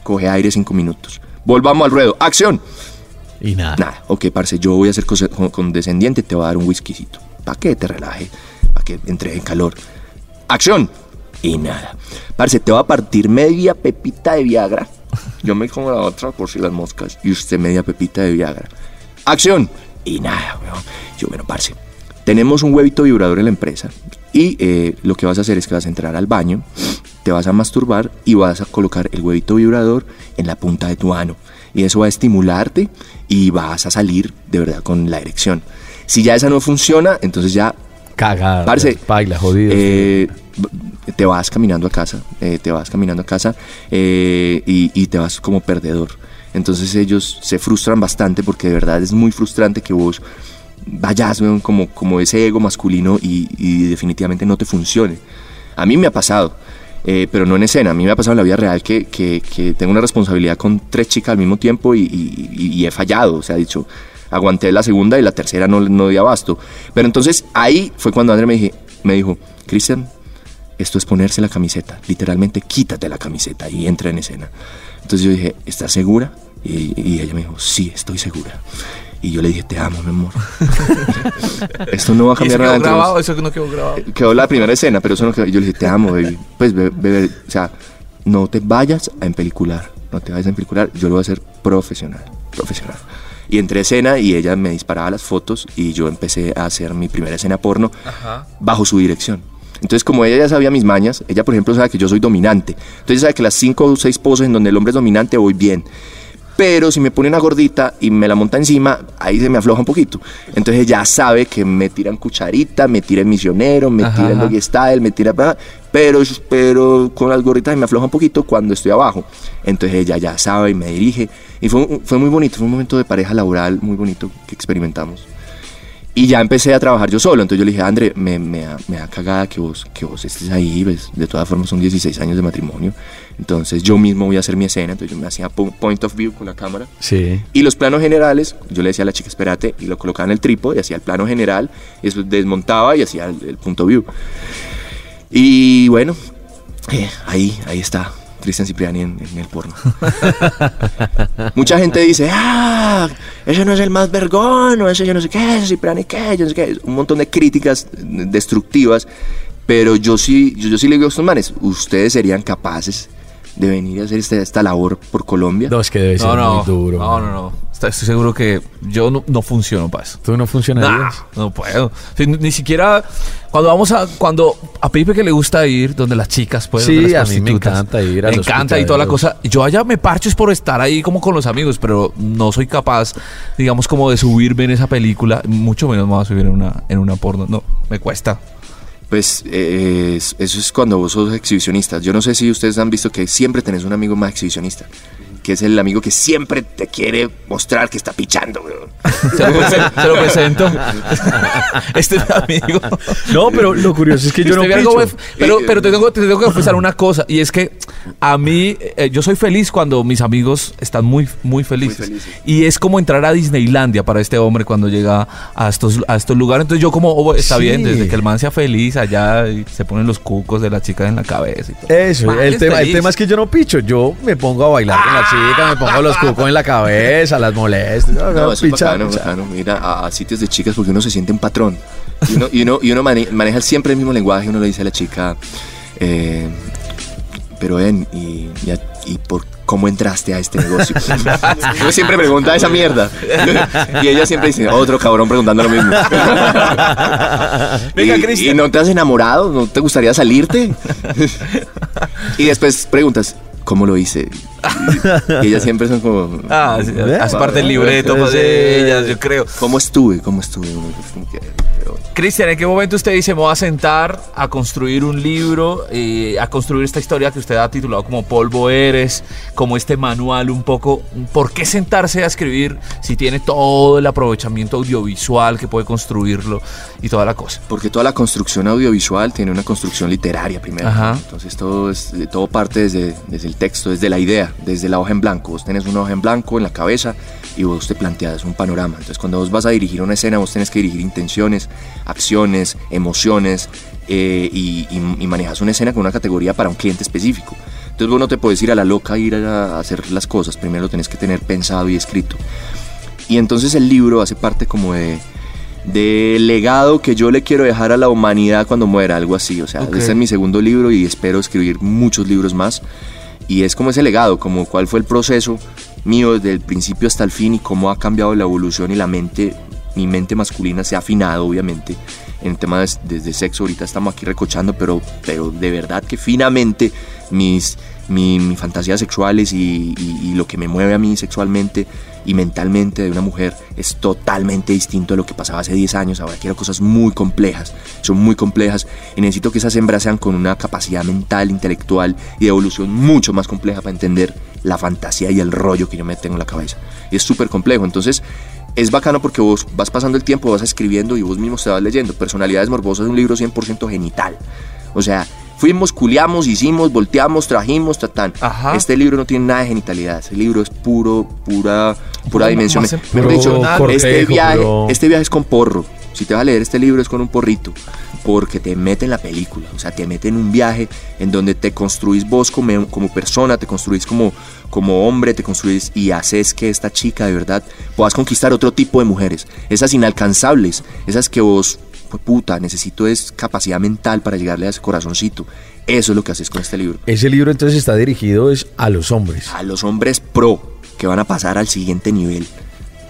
Speaker 2: coge aire cinco minutos. Volvamos al ruedo, acción.
Speaker 4: Y nada.
Speaker 2: Nada, ok, parce, yo voy a ser condescendiente, te voy a dar un whiskycito. ¿Para que te relaje? ¿Para que entre en calor? ¡Acción! Y nada. Parce, te va a partir media pepita de Viagra. Yo me como la otra por si las moscas. Y usted media pepita de Viagra. ¡Acción! Y nada, weón. Yo, bueno, parce. Tenemos un huevito vibrador en la empresa. Y eh, lo que vas a hacer es que vas a entrar al baño, te vas a masturbar y vas a colocar el huevito vibrador en la punta de tu ano. y eso va a estimularte y vas a salir de verdad con la erección. Si ya esa no funciona, entonces ya
Speaker 4: Cagada.
Speaker 2: Parce,
Speaker 4: Baila, jodido.
Speaker 2: eh, te vas caminando a casa, eh, te vas caminando a casa eh, y, y te vas como perdedor. Entonces ellos se frustran bastante porque de verdad es muy frustrante que vos vayas weón, como, como ese ego masculino y, y definitivamente no te funcione. A mí me ha pasado, eh, pero no en escena, a mí me ha pasado en la vida real que, que- que tengo una responsabilidad con tres chicas al mismo tiempo y, y- y- y he fallado, o sea, he dicho, aguanté la segunda y la tercera no, no di abasto. Pero entonces ahí fue cuando André me, dije, me dijo, Cristian, esto es ponerse la camiseta, literalmente quítate la camiseta y entra en escena. Entonces yo dije, ¿estás segura? Y, y ella me dijo, sí, estoy segura. Y yo le dije, te amo, mi amor. esto no va a
Speaker 3: ¿Y eso
Speaker 2: cambiar nada
Speaker 3: quedó grabado?
Speaker 2: nos".
Speaker 3: ¿Eso no quedó grabado?
Speaker 2: Quedó la primera escena, pero eso no quedó. Yo le dije, te amo, baby. Pues, be- bebé, o sea, no te vayas a empelicular. No te vayas a empelicular. Yo lo voy a hacer profesional. Profesional. Y entré a escena y ella me disparaba las fotos y yo empecé a hacer mi primera escena porno
Speaker 3: Ajá.
Speaker 2: bajo su dirección. Entonces, como ella ya sabía mis mañas, ella, por ejemplo, sabe que yo soy dominante. Entonces, sabe que las cinco o seis poses en donde el hombre es dominante voy bien. Pero si me pone una gordita y me la monta encima, ahí se me afloja un poquito. Entonces ella sabe que me tiran cucharita, me tiran misionero, me
Speaker 3: Ajá,
Speaker 2: tiran
Speaker 3: ajá.
Speaker 2: doggy style, me tira pero pero con las gorditas me afloja un poquito cuando estoy abajo. Entonces ella ya sabe y me dirige. Y fue, fue muy bonito, fue un momento de pareja laboral muy bonito que experimentamos. Y ya empecé a trabajar yo solo. Entonces yo le dije, André, me, me, da, me da cagada que vos, que vos estés ahí. ¿ves? De todas formas son 16 años de matrimonio. Entonces yo mismo voy a hacer mi escena. Entonces yo me hacía po- point of view con la cámara.
Speaker 4: Sí.
Speaker 2: Y los planos generales, yo le decía a la chica, espérate, y lo colocaba en el trípode y hacía el plano general, y eso desmontaba y hacía el, el punto view. Y bueno, eh, ahí, ahí está Cristian Cipriani en, en el porno. Mucha gente dice, ah, ese no es el más vergón, o ese yo no sé qué, ese Cipriani qué, yo no sé qué. Un montón de críticas destructivas, pero yo sí, yo, yo sí le digo a estos manes, ustedes serían capaces de venir a hacer esta, esta labor por Colombia.
Speaker 4: No, es que debe ser
Speaker 3: No, no,
Speaker 4: muy duro.
Speaker 3: no, no, no. Estoy seguro que yo no, no funciono eso.
Speaker 4: ¿Tú no
Speaker 3: Nah,
Speaker 4: funcionarías?
Speaker 3: no puedo. Sí, ni, siquiera cuando vamos a cuando a Pipe que le gusta ir donde las chicas pues
Speaker 4: Sí,
Speaker 3: donde las
Speaker 4: a mí me encanta ir a
Speaker 3: me
Speaker 4: los
Speaker 3: encanta y toda la cosa. Yo allá me parcho es por estar ahí como con los amigos, pero no soy capaz, digamos como de subirme en esa película, mucho menos me voy a subir en una en una porno. No, me cuesta.
Speaker 2: Pues eh, es- eso es cuando vos sos exhibicionista. Yo no sé si ustedes han visto que siempre tenés un amigo más exhibicionista. Que es el amigo que siempre te quiere mostrar que está pichando, weón.
Speaker 3: Se lo, presen- se lo presento. este es mi amigo.
Speaker 4: No, pero lo curioso es que yo no
Speaker 3: algo
Speaker 4: picho.
Speaker 3: muy- pero, pero te, tengo, te tengo que confesar una cosa, y es que a mí, eh, yo soy feliz cuando mis amigos están muy, muy felices.
Speaker 2: felices.
Speaker 3: Y es como entrar a Disneylandia para este hombre cuando llega a estos, a estos lugares. Entonces yo como, oh, está
Speaker 4: Sí.
Speaker 3: bien, desde que el man sea feliz allá y se ponen los cucos de la chica en la cabeza y todo.
Speaker 4: Eso, el
Speaker 3: es
Speaker 4: tema, el tema es que yo no picho, yo me pongo a bailar con la chica, me pongo los cucos en la cabeza, las molesto. yo,
Speaker 2: No, eso es bacano,
Speaker 4: picha.
Speaker 2: bacano. Ir a, a sitios de chicas porque uno se siente un patrón. Y uno, y uno, y uno mane- maneja siempre el mismo lenguaje. Uno le dice a la chica, eh, pero ven, y, y, a- y por cómo entraste a este negocio. uno siempre pregunta esa mierda. y ella siempre dice, otro cabrón preguntando lo mismo.
Speaker 3: Venga,
Speaker 2: y,
Speaker 3: Cristian.
Speaker 2: ¿Y no te has enamorado? ¿No te gustaría salirte? y después preguntas, ¿cómo lo hice? Y, ellas siempre son como...
Speaker 3: Ah, sí, hace parte del libreto
Speaker 4: Sí,
Speaker 3: pues,
Speaker 4: sí.
Speaker 3: de ellas, yo creo.
Speaker 2: ¿Cómo estuve? ¿Cómo estuve?
Speaker 3: Cristian, ¿en qué momento usted dice, me voy a sentar a construir un libro, eh, a construir esta historia que usted ha titulado como Polvo Eres, como este manual un poco? ¿Por qué sentarse a escribir si tiene todo el aprovechamiento audiovisual que puede construirlo y toda la cosa?
Speaker 2: Porque toda la construcción audiovisual tiene una construcción literaria primero.
Speaker 3: Ajá.
Speaker 2: Entonces todo, es, todo parte desde, desde el texto, desde la idea, desde la hoja en blanco. Vos tenés una hoja en blanco en la cabeza y vos te planteas un panorama. Entonces cuando vos vas a dirigir una escena, vos tenés que dirigir intenciones, acciones, emociones eh, y, y- y manejas una escena con una categoría para un cliente específico. Entonces vos no te puedes ir a la loca a ir a hacer las cosas. Primero lo tenés que tener pensado y escrito. Y entonces el libro hace parte como de del legado que yo le quiero dejar a la humanidad cuando muera, algo así. O sea,
Speaker 3: Ok.
Speaker 2: este es mi segundo libro y espero escribir muchos libros más. Y es como ese legado, como cuál fue el proceso mío desde el principio hasta el fin y cómo ha cambiado la evolución y la mente, mi mente masculina se ha afinado, obviamente. En el tema de, desde sexo, ahorita estamos aquí recochando, pero, pero de verdad que finamente mis, mi, mi fantasías sexuales y lo que me mueve a mí sexualmente y mentalmente de una mujer es totalmente distinto a lo que pasaba hace 10 años. Ahora quiero cosas muy complejas, son muy complejas y necesito que esas hembras sean con una capacidad mental, intelectual y de evolución mucho más compleja para entender la fantasía y el rollo que yo me tengo en la cabeza. Y es súper complejo, entonces es bacano porque vos vas pasando el tiempo, vas escribiendo y vos mismo te vas leyendo. Personalidades Morbosas es un libro 100% genital. O sea, fuimos, culiamos, hicimos, volteamos, trajimos, tatán.
Speaker 3: Ajá.
Speaker 2: Este libro no tiene nada de genitalidad. Este libro es puro, pura, pura
Speaker 3: Puro
Speaker 2: dimensión.
Speaker 4: puro
Speaker 2: dicho,
Speaker 4: cortejo,
Speaker 2: este viaje, este viaje es con porro. Si te vas a leer este libro es con un porrito. Porque te mete en la película. O sea, te mete en un viaje en donde te construís vos como, como persona, te construís como, como hombre, te construís y haces que esta chica de verdad puedas conquistar otro tipo de mujeres. Esas inalcanzables, esas que vos, pues puta, necesito es capacidad mental para llegarle a ese corazoncito. Eso es lo que haces con este libro.
Speaker 4: Ese libro entonces está dirigido es a los hombres.
Speaker 2: A los hombres pro que van a pasar al siguiente nivel.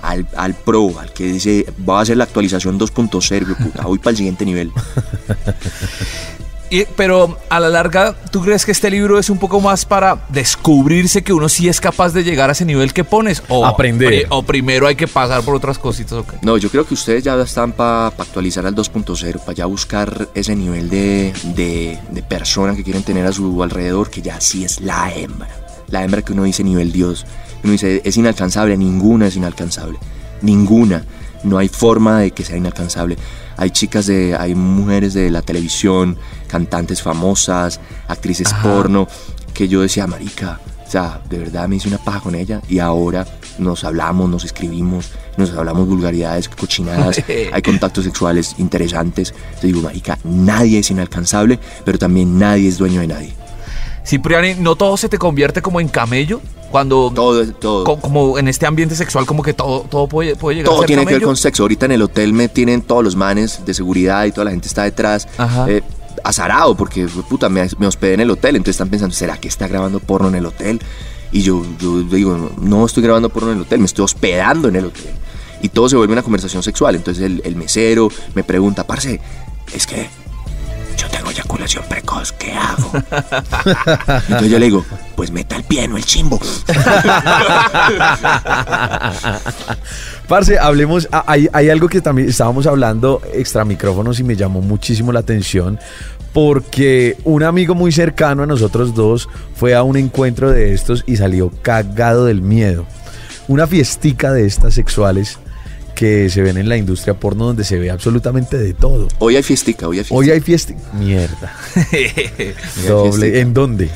Speaker 2: Al, al pro, al que dice, va a hacer la actualización 2.0, puta, voy para el siguiente nivel.
Speaker 3: Y- pero a la larga, ¿tú crees que este libro es un poco más para descubrirse que uno sí es capaz de llegar a ese nivel que pones? O,
Speaker 4: Aprender.
Speaker 3: o primero hay que pasar por otras cositas. ¿o qué?
Speaker 2: No, yo creo que ustedes ya están para actualizar al 2.0, para ya buscar ese nivel de, de, de persona que quieren tener a su alrededor, que ya sí es la hembra. La hembra que uno dice nivel Dios. Uno dice, es inalcanzable, ninguna es inalcanzable. Ninguna. No hay forma de que sea inalcanzable. Hay chicas de, hay mujeres de la televisión, cantantes famosas, actrices porno, que yo decía, marica, o sea, de verdad me hice una paja con ella y ahora nos hablamos, nos escribimos, nos hablamos vulgaridades, cochinadas, hay contactos sexuales interesantes. Te digo, marica, nadie es inalcanzable, pero también nadie es dueño de nadie.
Speaker 3: Cipriani, ¿no todo se te convierte como en camello? Cuando,
Speaker 2: Todo, todo.
Speaker 3: co- como en este ambiente sexual, como que todo, todo puede, puede llegar a
Speaker 2: Todo
Speaker 3: ser
Speaker 2: tiene que ver
Speaker 3: camello?
Speaker 2: con sexo. Ahorita en el hotel me tienen todos los manes de seguridad y toda la gente está detrás.
Speaker 3: Ajá.
Speaker 2: eh, azarado, porque puta, me, me hospedé en el hotel. Entonces están pensando, ¿será que está grabando porno en el hotel? Y yo, yo digo, no, estoy grabando porno en el hotel, me estoy hospedando en el hotel. Y todo se vuelve una conversación sexual. Entonces el, el mesero me pregunta, parce, es que yo tengo eyaculación precoz, ¿qué hago? Entonces yo le digo, pues meta el pie, no el chimbo.
Speaker 4: Parce, hablemos, ah, hay, hay algo que también estábamos hablando extra micrófonos y me llamó muchísimo la atención porque un amigo muy cercano a nosotros dos fue a un encuentro de estos y salió cagado del miedo. Una fiestica de estas sexuales que se ven en la industria porno donde se ve absolutamente de todo.
Speaker 2: Hoy hay fiestica, hoy hay fiestica.
Speaker 4: Hoy hay fiesta. Mierda. Doble.
Speaker 2: fiestica.
Speaker 4: ¿En dónde?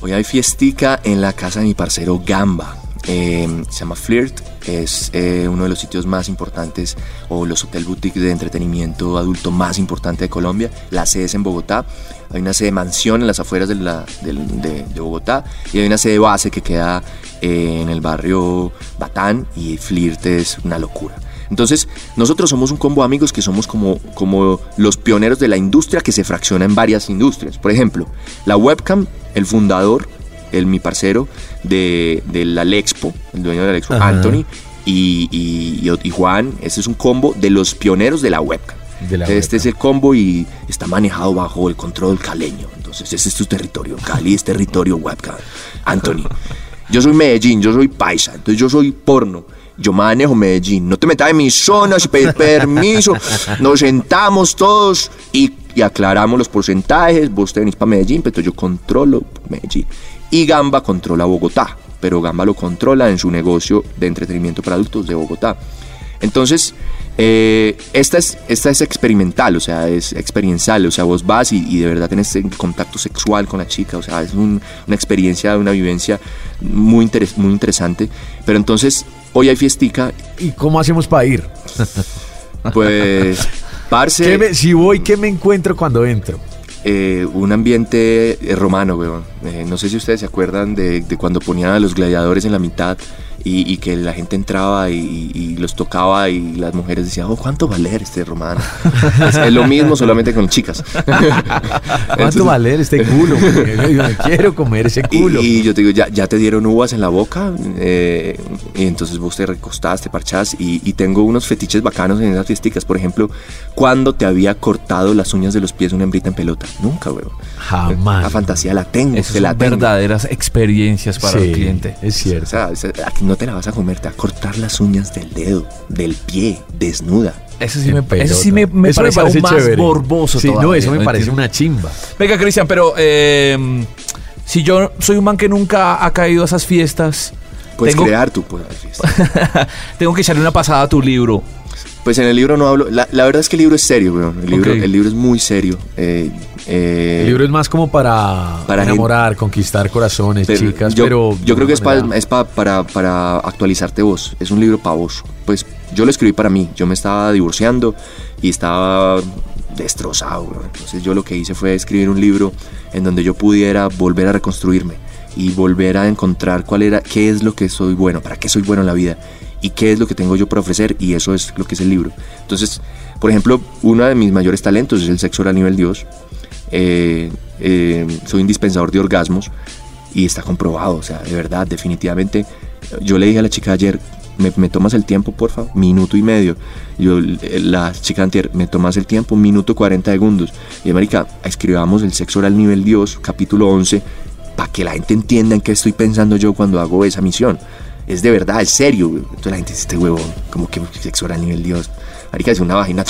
Speaker 2: Hoy hay fiestica en la casa de mi parcero Gamba. Eh, se llama Flirt. Es eh, uno de los sitios más importantes o los hotel boutique de entretenimiento adulto más importante de Colombia. La sede es en Bogotá. Hay una sede mansión en las afueras de, de- de Bogotá y hay una sede base que queda eh, en el barrio Batán y Flirt es una locura. Entonces, nosotros somos un combo de amigos que somos como, como los pioneros de la industria que se fracciona en varias industrias. Por ejemplo, la webcam, el fundador, el mi parcero de, de la Lexpo, el dueño de la Lexpo,
Speaker 4: Ajá.
Speaker 2: Anthony, y, y- Juan, este es un combo de los pioneros de la webcam.
Speaker 4: De la
Speaker 2: este
Speaker 4: webcam.
Speaker 2: es el combo y está manejado bajo el control caleño. Entonces, ese es tu territorio. Cali es territorio webcam. Anthony. Yo soy Medellín, yo soy paisa, entonces yo soy porno. Yo manejo Medellín. No te metas en mis zonas, pedir permiso. Nos sentamos todos y, y aclaramos los porcentajes. Vos te venís para Medellín, pero yo controlo Medellín. Y Gamba controla Bogotá, pero Gamba lo controla en su negocio de entretenimiento para adultos de Bogotá. Entonces, eh, esta, es, esta es experimental, o sea, es experiencial, o sea, vos vas y, y de verdad tenés contacto sexual con la chica, o sea, es un- una experiencia, una vivencia muy, interes- muy interesante. Pero entonces, hoy hay fiestica,
Speaker 4: ¿Y cómo hacemos para ir?
Speaker 2: pues, parce,
Speaker 4: ¿Qué me- si voy, ¿qué me encuentro cuando entro?
Speaker 2: Eh, un ambiente eh, romano, weón. Eh, no sé si ustedes se acuerdan de, de cuando ponían a los gladiadores en la mitad y, y que la gente entraba y, y los tocaba y las mujeres decían, oh, ¿cuánto va a leer este romano? es, es lo mismo solamente con chicas.
Speaker 4: ¿Cuánto va a leer este culo? Yo, quiero comer ese
Speaker 2: Y,
Speaker 4: culo.
Speaker 2: y yo te digo, ya, ya te dieron uvas en la boca, eh, y entonces vos te recostás, te parchás, y, y tengo unos fetiches bacanos en esas fiesticas. Por ejemplo, ¿cuándo te había cortado las uñas de los pies una hembrita en pelota? Nunca, weón.
Speaker 4: Jamás.
Speaker 2: La fantasía la tengo,
Speaker 3: Esas
Speaker 2: te la
Speaker 3: son
Speaker 2: tengo.
Speaker 3: verdaderas experiencias para
Speaker 4: Sí,
Speaker 3: el cliente.
Speaker 4: Es
Speaker 2: O
Speaker 4: cierto.
Speaker 2: sea, es- aquí no te la vas a comer, te va a cortar las uñas del dedo, del pie, desnuda.
Speaker 3: Ese sí me,
Speaker 4: pelota.
Speaker 3: ese sí me, me
Speaker 4: Eso
Speaker 3: parece, aún más
Speaker 4: Sí, no, eso me
Speaker 3: ¿no
Speaker 4: parece una chimba.
Speaker 3: Venga, Cristian, pero eh, si yo soy un man que nunca ha caído a esas fiestas,
Speaker 2: Puedes
Speaker 3: tengo,
Speaker 2: crear tu fiesta.
Speaker 3: tengo que echarle una pasada a tu libro.
Speaker 2: Pues en el libro no hablo. La, la verdad es que el libro es serio, weón. El libro,
Speaker 3: Ok.
Speaker 2: el libro es muy serio. Eh, eh,
Speaker 4: El libro es más como para,
Speaker 2: para
Speaker 4: enamorar, conquistar corazones,
Speaker 2: pero
Speaker 4: chicas,
Speaker 2: yo,
Speaker 4: pero...
Speaker 2: yo creo que es,
Speaker 4: manera-
Speaker 2: es pa- para, para actualizarte vos. Es un libro para vos. Pues yo lo escribí para mí. Yo me estaba divorciando y estaba destrozado. weón. Entonces yo lo que hice fue escribir un libro en donde yo pudiera volver a reconstruirme y volver a encontrar cuál era, qué es lo que soy bueno, para qué soy bueno en la vida y qué es lo que tengo yo para ofrecer y eso es lo que es el libro. Entonces, por ejemplo, uno de mis mayores talentos es el sexo oral nivel Dios. Eh, eh, soy un dispensador de orgasmos y está comprobado, o sea, de verdad, definitivamente. Yo le dije a la chica ayer, ¿me, me tomas el tiempo, por favor? Minuto y medio. Yo, eh, la chica anterior, ¿me tomas el tiempo? Minuto 40 segundos. Y marica, escribamos el sexo oral nivel Dios, capítulo 11, para que la gente entienda en qué estoy pensando yo cuando hago esa misión. Es de verdad, es serio. Entonces la gente dice, este huevón, como que sexo oral nivel Dios. Marica, es una vagina.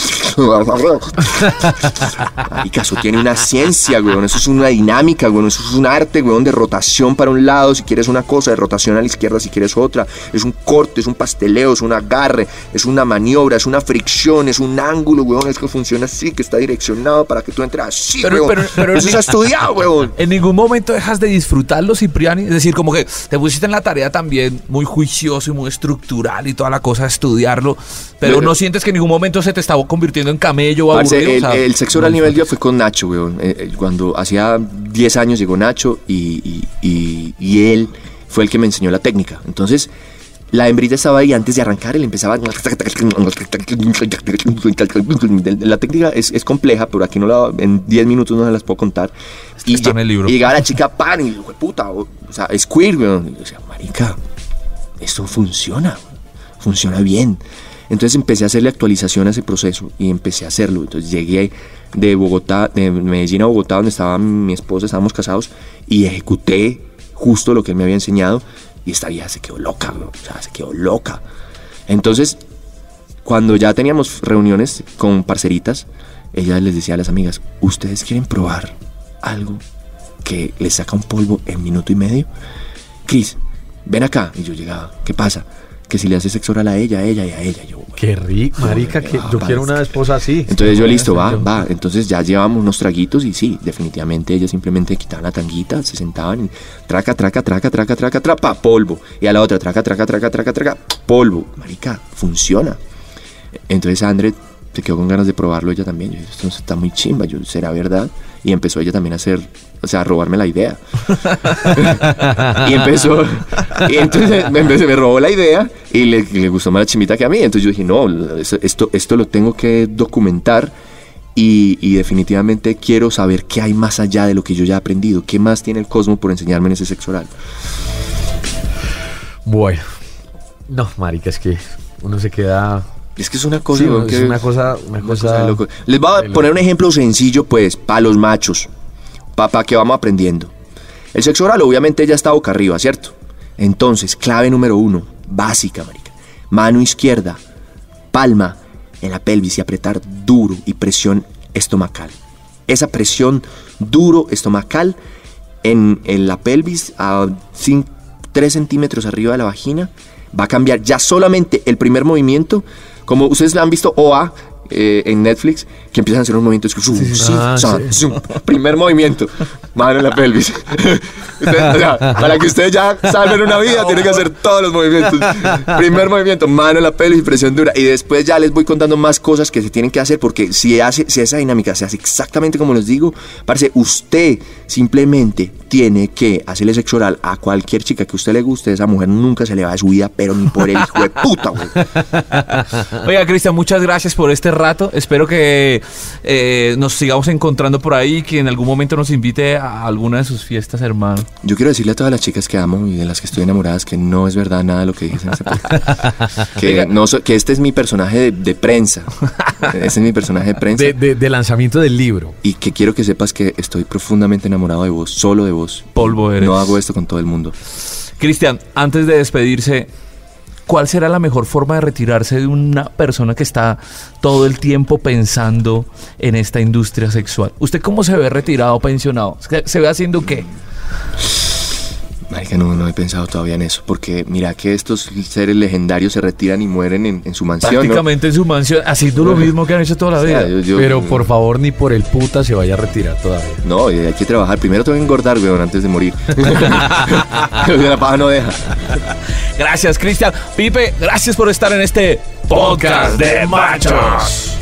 Speaker 2: Marica, eso tiene una ciencia, weón. Eso es una dinámica, weón. Eso es un arte, weón, de rotación para un lado, si quieres una cosa, de rotación a la izquierda si quieres otra. Es un corte, es un pasteleo, es un agarre, es una maniobra, es una fricción, es un ángulo, weón. Es que funciona así, que está direccionado para que tú entres así,
Speaker 3: Pero-
Speaker 2: weón.
Speaker 3: pero- pero-
Speaker 2: eso se ha estudiado, weón.
Speaker 3: En ningún momento dejas de disfrutarlo, Cipriani. Es decir, como que te pusiste en la tarea también muy juicioso y muy estructural y toda la cosa estudiarlo, pero
Speaker 2: Pero-
Speaker 3: no sientes que en ningún momento se te estaba convirtiendo en camello o
Speaker 2: Parce,
Speaker 3: aburrido.
Speaker 2: el,
Speaker 3: O sea,
Speaker 2: el sexo
Speaker 3: no
Speaker 2: oral nivel
Speaker 3: disfrutas.
Speaker 2: Dios fue con Nacho, weón. Eh, eh, Cuando hacía 10 años llegó Nacho y, y- y- y él fue el que me enseñó la técnica. Entonces, la hembrita estaba ahí antes de arrancar, él empezaba. La técnica es, es compleja, pero aquí no la, en 10 minutos no se las puedo contar. Y,
Speaker 3: está en el libro.
Speaker 2: y llegaba la chica pan y dijo, puta, o, o sea, squirt, weón. Y yo decía, marica, esto funciona, funciona bien. Entonces empecé a hacerle actualización a ese proceso y empecé a hacerlo. Entonces llegué de Bogotá, de Medellín a Bogotá, donde estaba mi esposa, estábamos casados, y ejecuté justo lo que él me había enseñado. Y esta vieja se quedó loca, bro. o sea, se quedó loca. Entonces, cuando ya teníamos reuniones con parceritas, ella les decía a las amigas, ¿ustedes quieren probar algo que les saca un polvo en minuto y medio? Cris, ven acá. Y yo llegaba, ¿qué pasa? Que si le hace sexo oral a ella, a ella y a ella. Yo,
Speaker 4: Qué rico, marica, que yo
Speaker 2: Ah,
Speaker 4: quiero una esposa así.
Speaker 2: entonces yo listo, va, va. Entonces ya llevamos unos traguitos y sí, definitivamente ellas simplemente quitaban la tanguita, se sentaban y traca, traca, traca, traca, traca, trapa, polvo. Y a la otra, traca, traca, traca, traca, traca, polvo. Marica, funciona. Entonces André se quedó con ganas de probarlo ella también. Yo esto está muy chimba, yo, ¿será verdad? Y empezó ella también a hacer, o sea, a robarme la idea. y empezó, y entonces me, robó la idea y le, le gustó más la chimita que a mí. Entonces yo dije, no, esto, esto lo tengo que documentar y, y definitivamente quiero saber qué hay más allá de lo que yo ya he aprendido. ¿Qué más tiene el cosmos por enseñarme en ese sexo oral?
Speaker 4: Bueno. No, marica, es que uno se queda...
Speaker 2: Es que es una cosa,
Speaker 4: Sí, es una cosa... Una,
Speaker 2: Una
Speaker 4: cosa,
Speaker 2: cosa de loco. Les voy a poner un ejemplo sencillo, pues, para los machos, para que vamos aprendiendo. El sexo oral, obviamente, ya está boca arriba, ¿cierto? Entonces, clave número uno, básica, marica. Mano izquierda, palma en la pelvis y apretar duro y presión estomacal. Esa presión duro estomacal en, en la pelvis a 3 centímetros arriba de la vagina va a cambiar ya solamente el primer movimiento. Como ustedes han visto OA eh, en Netflix, que empiezan a hacer unos movimientos. que zoom, zoom,
Speaker 4: Ah,
Speaker 2: zoom,
Speaker 4: sí.
Speaker 2: zoom. Primer movimiento, mano en la pelvis. O sea, para que ustedes ya salven una vida, tienen que hacer todos los movimientos. Primer movimiento, mano en la pelvis y presión dura. Y después ya les voy contando más cosas que se tienen que hacer, porque si, hace, si esa dinámica se hace exactamente como les digo, parece usted simplemente tiene que hacerle sexo oral a cualquier chica que a usted le guste, esa mujer nunca se le va de su vida, pero ni por el hijo de puta, güey.
Speaker 3: Oiga, Cristian, muchas gracias por este rato. Espero que eh, nos sigamos encontrando por ahí, que en algún momento nos invite a alguna de sus fiestas, hermano.
Speaker 2: Yo quiero decirle a todas las chicas que amo y de las que estoy enamoradas que no es verdad nada de lo que dije en este que, no que este es mi personaje de, de prensa. Este es mi personaje de prensa.
Speaker 4: De, de- de lanzamiento del libro.
Speaker 2: Y que quiero que sepas que estoy profundamente enamorado de vos, solo de vos.
Speaker 3: Polvo eres.
Speaker 2: No hago esto con todo el mundo.
Speaker 3: Cristian, antes de despedirse, ¿cuál será la mejor forma de retirarse de una persona que está todo el tiempo pensando en esta industria sexual? ¿Usted cómo se ve retirado, pensionado? ¿Se- ¿Se ve haciendo qué?
Speaker 2: Marica, no, no he pensado todavía en eso, porque mira que estos seres legendarios se retiran y mueren en, en su mansión. ¿no?
Speaker 3: Prácticamente en su mansión, haciendo lo mismo que han hecho toda la
Speaker 2: O sea,
Speaker 3: vida.
Speaker 2: yo- yo-
Speaker 4: Pero por favor, ni por el puta se vaya a retirar todavía.
Speaker 2: No, hay que trabajar. Primero tengo que engordar, weón, antes de morir. la paja no deja.
Speaker 3: Gracias, Cristian. Pipe, gracias por estar en este podcast de machos.